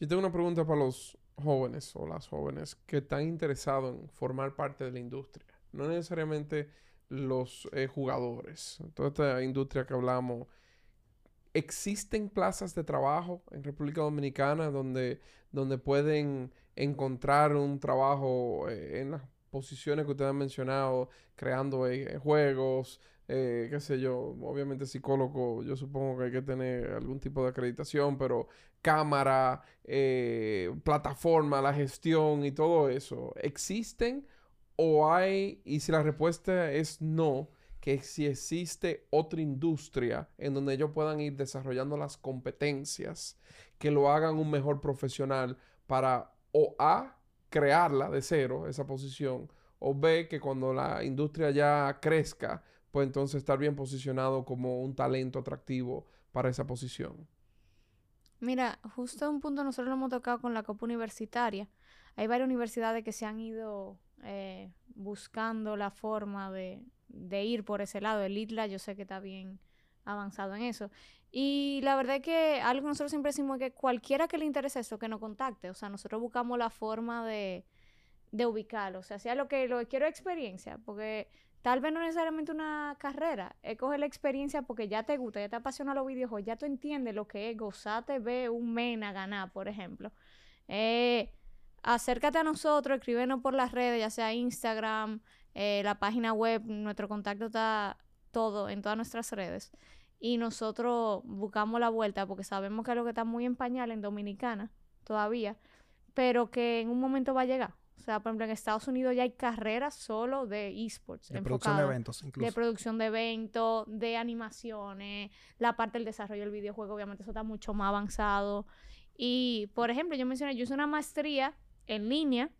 S2: Yo tengo una pregunta para los jóvenes o las jóvenes que están interesados en formar parte de la industria. No necesariamente los eh, jugadores. Toda esta industria que hablamos. ¿Existen plazas de trabajo en República Dominicana donde, donde pueden encontrar un trabajo eh, en las posiciones que ustedes han mencionado, creando eh, juegos, eh, qué sé yo, obviamente psicólogo, yo supongo que hay que tener algún tipo de acreditación, pero cámara, eh, plataforma, la gestión y todo eso, ¿existen o hay, y si la respuesta es no, que si existe otra industria en donde ellos puedan ir desarrollando las competencias que lo hagan un mejor profesional para o A, crearla de cero, esa posición, o B, que cuando la industria ya crezca, pues entonces estar bien posicionado como un talento atractivo para esa posición.
S4: Mira, justo un punto nosotros lo hemos tocado con la Copa Universitaria. Hay varias universidades que se han ido eh, buscando la forma de, ir por ese lado. El ITLA yo sé que está bien avanzado en eso. Y la verdad es que algo que nosotros siempre decimos es que cualquiera que le interese esto, que nos contacte. O sea, nosotros buscamos la forma de, de ubicarlo. O sea, sea lo que, lo quiero experiencia, porque tal vez no necesariamente una carrera, es coger la experiencia porque ya te gusta, ya te apasiona los videojuegos, ya tú entiendes lo que es gozarte, ver un mena ganar, por ejemplo. Eh, acércate a nosotros, escríbenos por las redes, ya sea Instagram, eh, la página web, nuestro contacto está todo en todas nuestras redes. Y nosotros buscamos la vuelta porque sabemos que es lo que está muy en pañal en Dominicana todavía, pero que en un momento va a llegar. O sea, por ejemplo, en Estados Unidos ya hay carreras solo de esports.
S5: De producción de eventos, incluso.
S4: de producción de eventos, de animaciones, la parte del desarrollo del videojuego, obviamente eso está mucho más avanzado. Y, por ejemplo, yo mencioné, yo hice una maestría en línea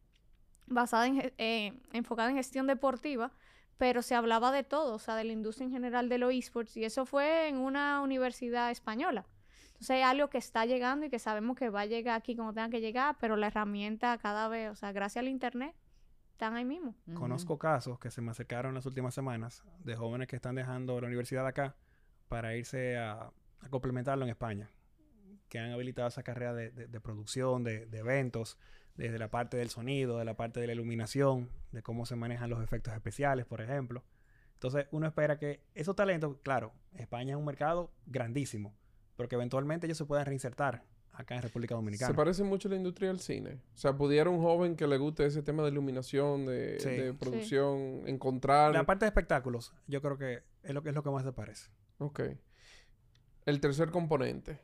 S4: basada en, eh, enfocada en gestión deportiva, pero se hablaba de todo, o sea, de la industria en general de los esports, y eso fue en una universidad española. Entonces hay algo que está llegando y que sabemos que va a llegar aquí como tenga que llegar, pero la herramienta cada vez, o sea, gracias al internet, están ahí mismo.
S5: Conozco casos que se me acercaron en las últimas semanas de jóvenes que están dejando la universidad de acá para irse a, a complementarlo en España, que han habilitado esa carrera de, de- de producción, de, de eventos, desde la parte del sonido, de la parte de la iluminación, de cómo se manejan los efectos especiales, por ejemplo. Entonces uno espera que esos talentos, claro, España es un mercado grandísimo, pero que eventualmente ellos se puedan reinsertar acá en República Dominicana.
S2: Se parece mucho la industria del cine. O sea, pudiera un joven que le guste ese tema de iluminación, de,
S5: Sí.
S2: de
S5: Sí.
S2: producción, encontrar...
S5: La parte de espectáculos, yo creo que es lo que es lo que más se parece.
S2: Ok. El tercer componente.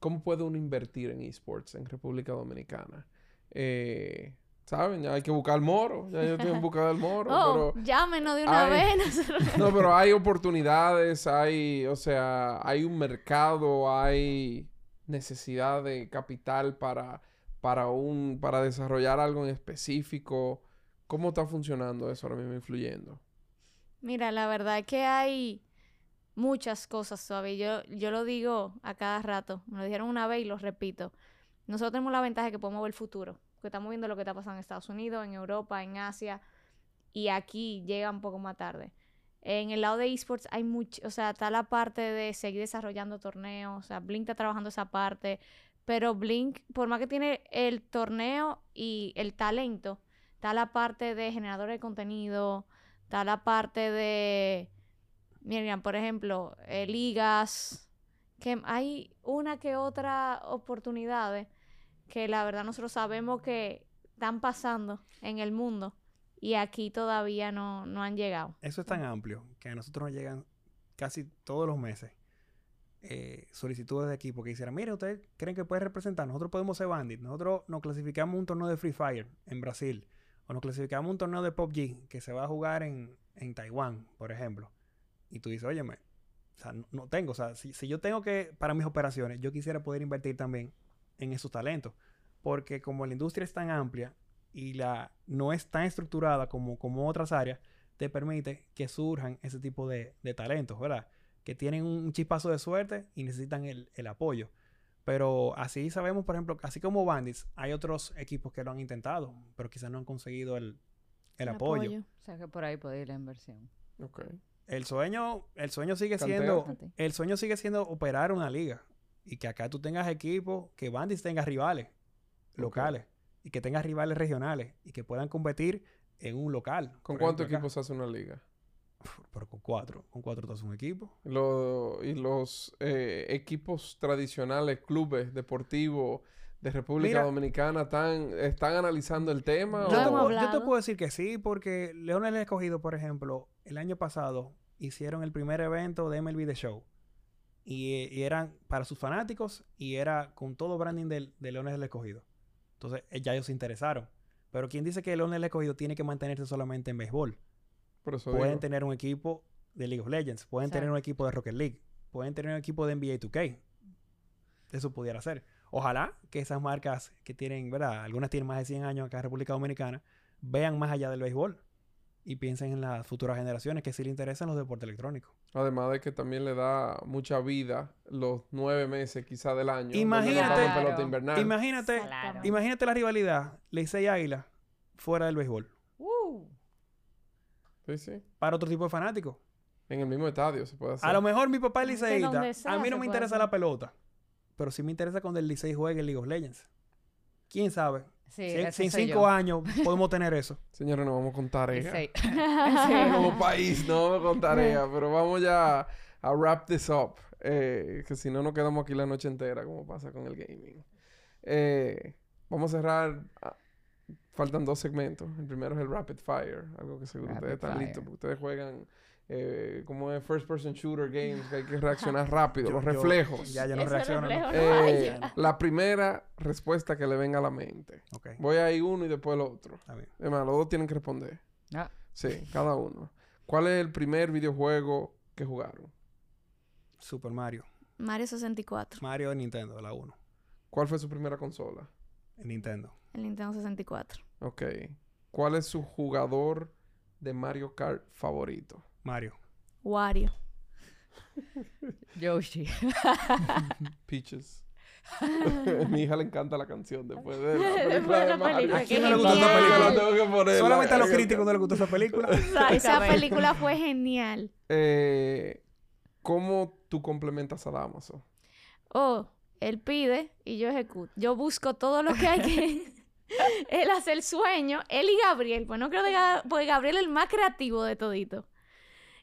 S2: ¿Cómo puede uno invertir en esports en República Dominicana? Eh, ¿Saben? Ya hay que buscar el moro. Ya yo estoy en busca del moro.
S4: Oh,
S2: pero...
S4: llámenos de una vez.
S2: No, pero hay oportunidades, hay, o sea, hay un mercado, hay necesidad de capital para, para un, para desarrollar algo en específico. ¿Cómo está funcionando eso ahora mismo influyendo?
S4: Mira, la verdad es que hay muchas cosas todavía. Yo, yo lo digo a cada rato. Me lo dijeron una vez y lo repito. Nosotros tenemos la ventaja de que podemos ver el futuro. Porque estamos viendo lo que está pasando en Estados Unidos, en Europa, en Asia. Y aquí llega un poco más tarde. En el lado de esports hay mucho, o sea, está la parte de seguir desarrollando torneos. O sea, Blink está trabajando esa parte. Pero Blink, por más que tiene el torneo y el talento, está la parte de generadores de contenido, Está la parte de, miren, por ejemplo, eh, ligas, que hay una que otra oportunidades que la verdad nosotros sabemos que están pasando en el mundo y aquí todavía no, no han llegado.
S5: Eso es tan amplio que a nosotros nos llegan casi todos los meses eh, solicitudes de equipo que dicen, mire, ¿ustedes creen que puede representar? Nosotros podemos ser Bandit. Nosotros nos clasificamos un torneo de Free Fire en Brasil. O nos clasificamos un torneo de PUBG que se va a jugar en, en Taiwán, por ejemplo. Y tú dices, óyeme, o sea, no, no tengo. O sea, si, si yo tengo que, para mis operaciones, yo quisiera poder invertir también en esos talentos. Porque como la industria es tan amplia y la no es tan estructurada como, como otras áreas, te permite que surjan ese tipo de, de talentos, ¿verdad? Que tienen un chispazo de suerte y necesitan el, el apoyo. Pero así sabemos, por ejemplo, así como Bandits, hay otros equipos que lo han intentado, pero quizás no han conseguido el, el apoyo.
S3: O sea que por ahí puede ir la inversión.
S2: Ok.
S5: El sueño, el sueño sigue siendo, el sueño sigue siendo operar una liga y que acá tú tengas equipos, que Bandits tenga rivales locales y que tengas rivales regionales y que puedan competir en un local.
S2: ¿Con cuántos equipos hace una liga?
S5: Pero con cuatro, con cuatro tú haces un equipo.
S2: Lo- y los eh, equipos tradicionales, clubes deportivos de República
S5: Mira.
S2: Dominicana están, están analizando el tema.
S5: Yo te,
S2: o-
S5: yo puedo decir que sí, porque Leones el Escogido, por ejemplo, el año pasado hicieron el primer evento de MLB The Show. Y, y eran para sus fanáticos y era con todo branding del, de Leones del Escogido. Entonces, eh, ya ellos se interesaron. Pero quien dice que Leones del Escogido tiene que mantenerse solamente en béisbol.
S2: Por eso
S5: Pueden
S2: digo.
S5: tener un equipo de League of Legends, pueden tener un equipo de Rocket League, pueden tener un equipo de NBA 2K. Eso pudiera ser. Ojalá que esas marcas que tienen, ¿verdad? Algunas tienen más de 100 años acá en República Dominicana, vean más allá del béisbol y piensen en las futuras generaciones que sí les interesan los deportes electrónicos.
S2: Además de que también le da mucha vida los nueve meses quizá del año. no
S5: Imagínate-
S2: pelota invernal.
S5: Imagínate, imagínate la rivalidad Licey Águila fuera del béisbol
S3: Uh,
S2: Sí, sí.
S5: para otro tipo de fanáticos.
S2: En el mismo estadio se puede hacer.
S5: A lo mejor mi papá es liceísta. A mí no me interesa
S4: hacer.
S5: la pelota. Pero sí me interesa cuando el Licey juegue en League of Legends. ¿Quién sabe?
S3: Sí,
S5: Si,
S3: ese
S5: si en
S3: soy
S5: cinco
S3: yo.
S5: años podemos tener eso.
S2: Señores, nos vamos con tarea.
S3: Sí.
S2: Como país, no vamos con tarea. pero vamos ya a wrap this up. eh, que si no, nos quedamos aquí la noche entera, como pasa con el gaming. Eh, vamos a cerrar. ah, faltan dos segmentos. El primero es el Rapid Fire. Algo que seguro
S3: Rapid
S2: ustedes están listos. Porque ustedes juegan. Eh, como es First Person Shooter Games, que hay que reaccionar rápido,
S5: Yo-
S2: los
S5: yo-
S2: reflejos.
S5: Ya, ya no
S4: Ese
S5: reacciona. ¿no?
S4: reflejo no
S2: Eh, la primera respuesta que le venga a la mente. Voy a ir uno y después el otro.
S5: está bien.
S2: Es más, los dos tienen que responder.
S3: Ah,
S2: Sí, cada uno. ¿Cuál es el primer videojuego que jugaron?
S5: Super Mario.
S4: Mario 64.
S5: Mario de Nintendo, la 1.
S2: ¿Cuál fue su primera consola?
S5: En Nintendo.
S4: El Nintendo 64.
S2: Ok. ¿Cuál es su jugador de Mario Kart favorito?
S5: Mario.
S4: Wario.
S3: Yoshi.
S2: Peaches. Mi hija le encanta la canción después de la película
S4: Después de
S2: de
S4: la
S2: Mario.
S4: película,
S5: ¿A quién no le gustó esa película?
S2: Tengo que
S5: Solamente a los críticos no les gustó esa película.
S4: Esa película fue genial.
S2: Eh, ¿Cómo tú complementas a Damaso?
S4: Oh, él pide y yo ejecuto. Yo busco todo lo que hay que... él hace el sueño. Él y Gabriel. Pues no creo Ga- Pues Gabriel es el más creativo de todito.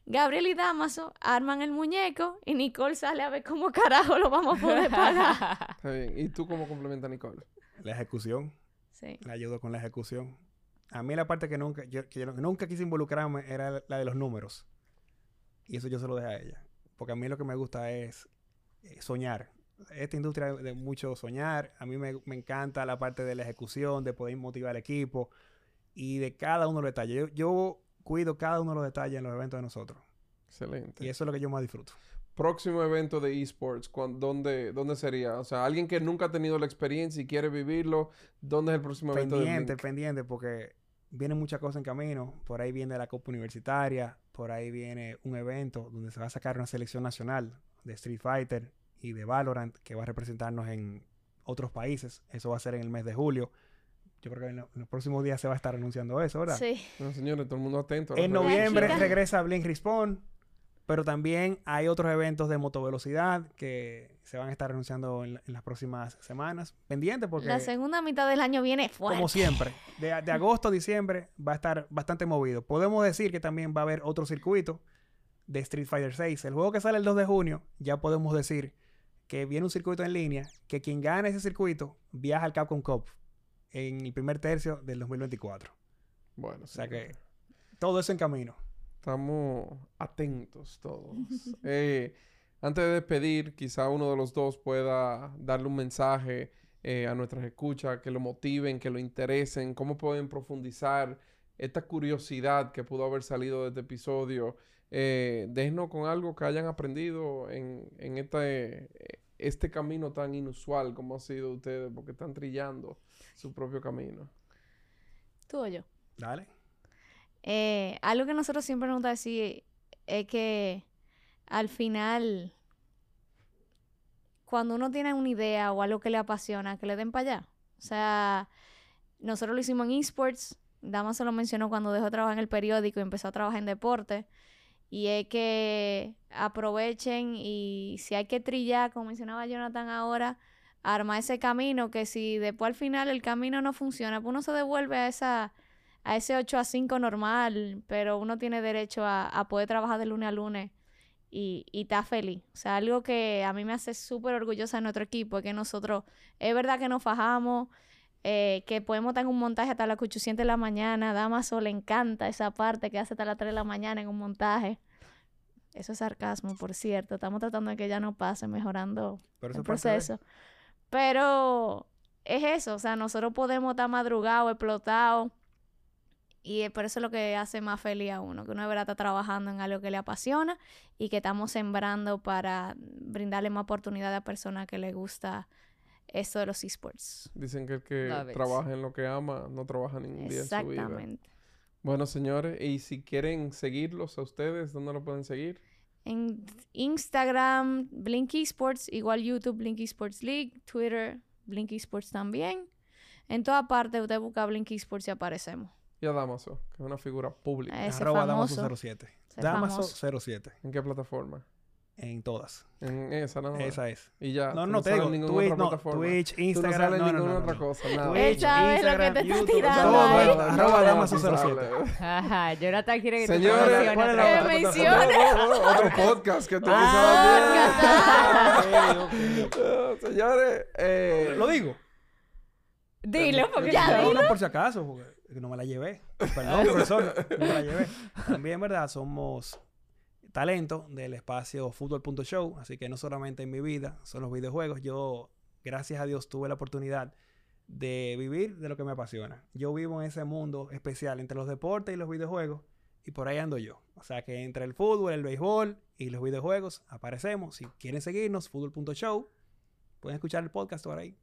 S4: Gabriel y Damaso arman el muñeco y Nicole sale a ver cómo carajo lo vamos a poder pagar.
S2: Está bien. ¿Y tú cómo complementas a Nicole?
S5: La ejecución.
S4: Sí.
S5: Le ayudo con la ejecución. A mí la parte que nunca, yo, que yo nunca quise involucrarme era la de los números. Y eso yo se lo dejé a ella. Porque a mí lo que me gusta es eh, soñar. Esta industria de mucho soñar. A mí me, me encanta la parte de la ejecución, de poder motivar al equipo y de cada uno de los detalles. Yo, yo cuido cada uno de los detalles en los eventos de nosotros.
S2: Excelente.
S5: Y eso es lo que yo más disfruto.
S2: Próximo evento de esports, ¿dónde, ¿dónde sería? O sea, alguien que nunca ha tenido la experiencia y quiere vivirlo, ¿dónde es el próximo evento de
S5: pendiente, pendiente, porque vienen muchas cosas en camino. Por ahí viene la Copa Universitaria, por ahí viene un evento donde se va a sacar una selección nacional de Street Fighter y de Valorant que va a representarnos en otros países. Eso va a ser en el mes de julio. Yo creo que en, lo- en los próximos días se va a estar anunciando eso, ¿verdad?
S4: Sí.
S2: No, señores, todo el mundo atento.
S5: En noviembre
S4: chica.
S5: regresa Blink Respawn, pero también hay otros eventos de motovelocidad que se van a estar anunciando en, la- en las próximas semanas. Pendiente porque...
S4: La segunda mitad del año viene fuerte.
S5: Como siempre, de, de agosto a diciembre va a estar bastante movido. Podemos decir que también va a haber otro circuito de Street Fighter 6. El juego que sale el 2 de junio, ya podemos decir que viene un circuito en línea, que quien gane ese circuito viaja al Capcom Cup en el primer tercio del 2024.
S2: Bueno,
S5: O sea que todo eso en camino.
S2: estamos atentos todos. Eh, antes de despedir, quizá uno de los dos pueda darle un mensaje eh, a nuestras escuchas, que lo motiven, que lo interesen, cómo pueden profundizar esta curiosidad que pudo haber salido de este episodio. Eh, déjenos con algo que hayan aprendido en, en este, este camino tan inusual como ha sido ustedes, porque están trillando su propio camino.
S4: Tú o yo.
S5: Dale.
S4: Eh, algo que nosotros siempre nos gusta decir es que al final, cuando uno tiene una idea o algo que le apasiona, que le den para allá. O sea, nosotros lo hicimos en esports. Dama se lo mencionó cuando dejó de trabajar en el periódico y empezó a trabajar en deporte. Y es que aprovechen y si hay que trillar, como mencionaba Jonathan ahora, arma ese camino que si después al final el camino no funciona, pues uno se devuelve a esa a ese 8 a 5 normal, pero uno tiene derecho a, a poder trabajar de lunes a lunes y, y está feliz. O sea, algo que a mí me hace súper orgullosa de nuestro equipo es que nosotros, es verdad que nos fajamos, eh, que podemos estar en un montaje hasta las 800 de la mañana, Damaso le encanta esa parte que hace hasta las 3 de la mañana en un montaje. Eso es sarcasmo, por cierto. Estamos tratando de que ya no pase, mejorando el proceso. Pero es eso, o sea, nosotros podemos estar madrugados, explotados. Y por eso es lo que hace más feliz a uno, que uno de verdad está trabajando en algo que le apasiona y que estamos sembrando para brindarle más oportunidad a personas que les gusta esto de los esports.
S2: Dicen que el que
S3: Love it.
S2: trabaja en lo que ama no trabaja ningún día en su vida.
S4: Exactamente.
S2: Bueno, señores, y si quieren seguirlos a ustedes, ¿dónde lo pueden seguir?
S4: En Instagram, Blink Esports, igual YouTube, Blink Esports League, Twitter, Blink Esports también. En toda parte usted busca Blink Esports y aparecemos.
S2: Y a Damaso, que es una figura pública.
S4: Ese
S5: Arroba
S4: famoso.
S5: Damaso07.
S4: Ese
S5: Damaso
S4: famoso.
S5: 07.
S2: ¿En qué plataforma?
S5: En todas.
S2: En esa, nada más.
S5: Esa es.
S2: Y ya.
S5: No, no te digo. Twitch,
S2: otra
S5: no. Twitch, Instagram. no, no,
S2: ninguna
S5: no,
S2: otra
S5: no.
S2: cosa, nada.
S5: Twitch,
S4: lo que
S5: Instagram,
S4: te
S5: YouTube,
S4: tirando
S5: todo, arroba
S2: Nada,
S5: Dama
S2: tú
S5: 07.
S2: sabes.
S3: Ajá, Jonathan quiere que
S2: Señores,
S3: tú promociones
S5: ¿cuál es la
S3: otra
S5: otra
S3: vez.
S4: Menciona.
S2: No, no, otro podcast que te
S5: Ah, ok, ok.
S2: Señores, eh,
S5: Lo digo.
S3: Dilo, porque
S4: Ya,
S3: ya
S5: No,
S4: dilo.
S5: no, por si acaso, porque no me la llevé. Perdón, profesor, no me la llevé. También, ¿verdad? Somos talento del espacio fútbol.show, así que no solamente en mi vida son los videojuegos, yo, gracias a Dios, tuve la oportunidad de vivir de lo que me apasiona. Yo vivo en ese mundo especial entre los deportes y los videojuegos, y por ahí ando yo. O sea que entre el fútbol, el béisbol y los videojuegos aparecemos. Si quieren seguirnos, fútbol.show, pueden escuchar el podcast por ahí.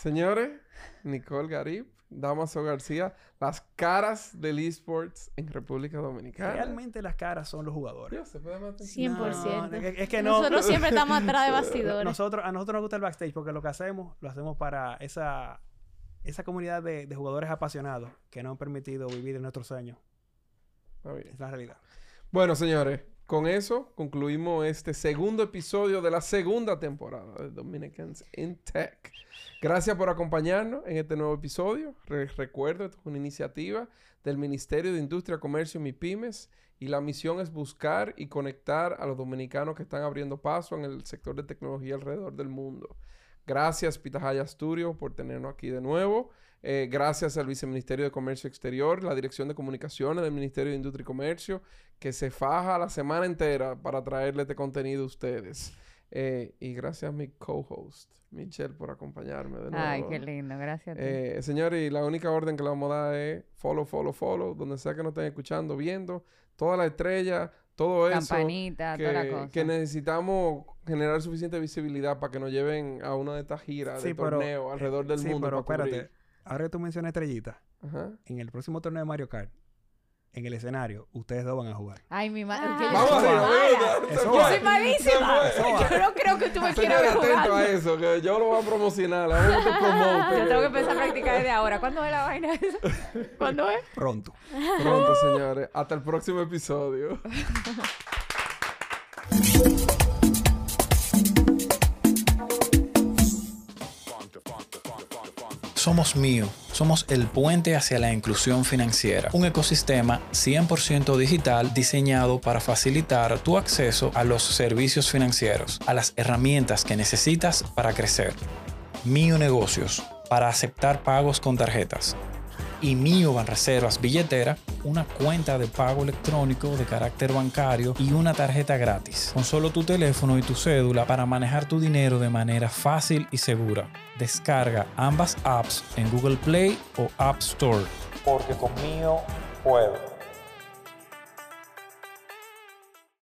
S2: señores, Nicole Garib, Damaso García, las caras del esports en República Dominicana.
S5: Realmente las caras son los jugadores.
S2: Dios, se puede matar.
S4: 100%.
S5: No, es- es que no.
S4: Nosotros siempre estamos atrás de bastidores.
S5: Nosotros, a nosotros nos gusta el backstage porque lo que hacemos, lo hacemos para esa, esa comunidad de, de jugadores apasionados que nos han permitido vivir en nuestros sueños. Es la realidad.
S2: Bueno, señores, con eso concluimos este segundo episodio de la segunda temporada de Dominicans in Tech. Gracias por acompañarnos en este nuevo episodio. Re- recuerdo, esto es una iniciativa del Ministerio de Industria, Comercio y MIPIMES y la misión es buscar y conectar a los dominicanos que están abriendo paso en el sector de tecnología alrededor del mundo. Gracias, Pitahaya Studio, por tenernos aquí de nuevo. Eh, gracias al Viceministerio de Comercio Exterior, la Dirección de Comunicaciones del Ministerio de Industria y Comercio, que se faja la semana entera para traerle este contenido a ustedes. Eh, y gracias a mi co-host, Michelle, por acompañarme de nuevo.
S3: Ay, qué lindo, gracias a ti.
S2: Eh, señores, y la única orden que le vamos a dar es follow, follow, follow, donde sea que nos estén escuchando, viendo, toda la estrella, todo eso
S3: Campanita, toda la
S2: que,
S3: cosa.
S2: que necesitamos generar suficiente visibilidad para que nos lleven a una de estas giras
S5: Sí,
S2: de
S5: pero-
S2: torneo alrededor del
S5: sí,
S2: mundo.
S5: pero
S2: para
S5: espérate. Ahora que tú mencionas estrellita,
S2: Ajá.
S5: en el próximo torneo de Mario Kart, en el escenario, ustedes dos van a jugar.
S3: Ay, mi madre.
S4: Ah.
S2: Vamos a
S5: va.
S2: fue.
S4: Yo soy malísima. Yo no creo que tú me quieras
S2: Señores,
S4: ver
S2: atento a eso, que yo lo voy a promocionar. Vamos a promote.
S3: Yo tengo que empezar a practicar desde ahora. ¿Cuándo es la vaina esa?
S4: ¿Cuándo es?
S5: Pronto.
S2: Pronto, señores. Hasta el próximo episodio.
S1: Somos Mío, somos el puente hacia la inclusión financiera, un ecosistema 100% digital diseñado para facilitar tu acceso a los servicios financieros, a las herramientas que necesitas para crecer. Mío Negocios, para aceptar pagos con tarjetas. Y Mío Banreservas Billetera, una cuenta de pago electrónico de carácter bancario y una tarjeta gratis. Con solo tu teléfono y tu cédula para manejar tu dinero de manera fácil y segura. Descarga ambas apps en Google Play o App Store. Porque con Mío puedo.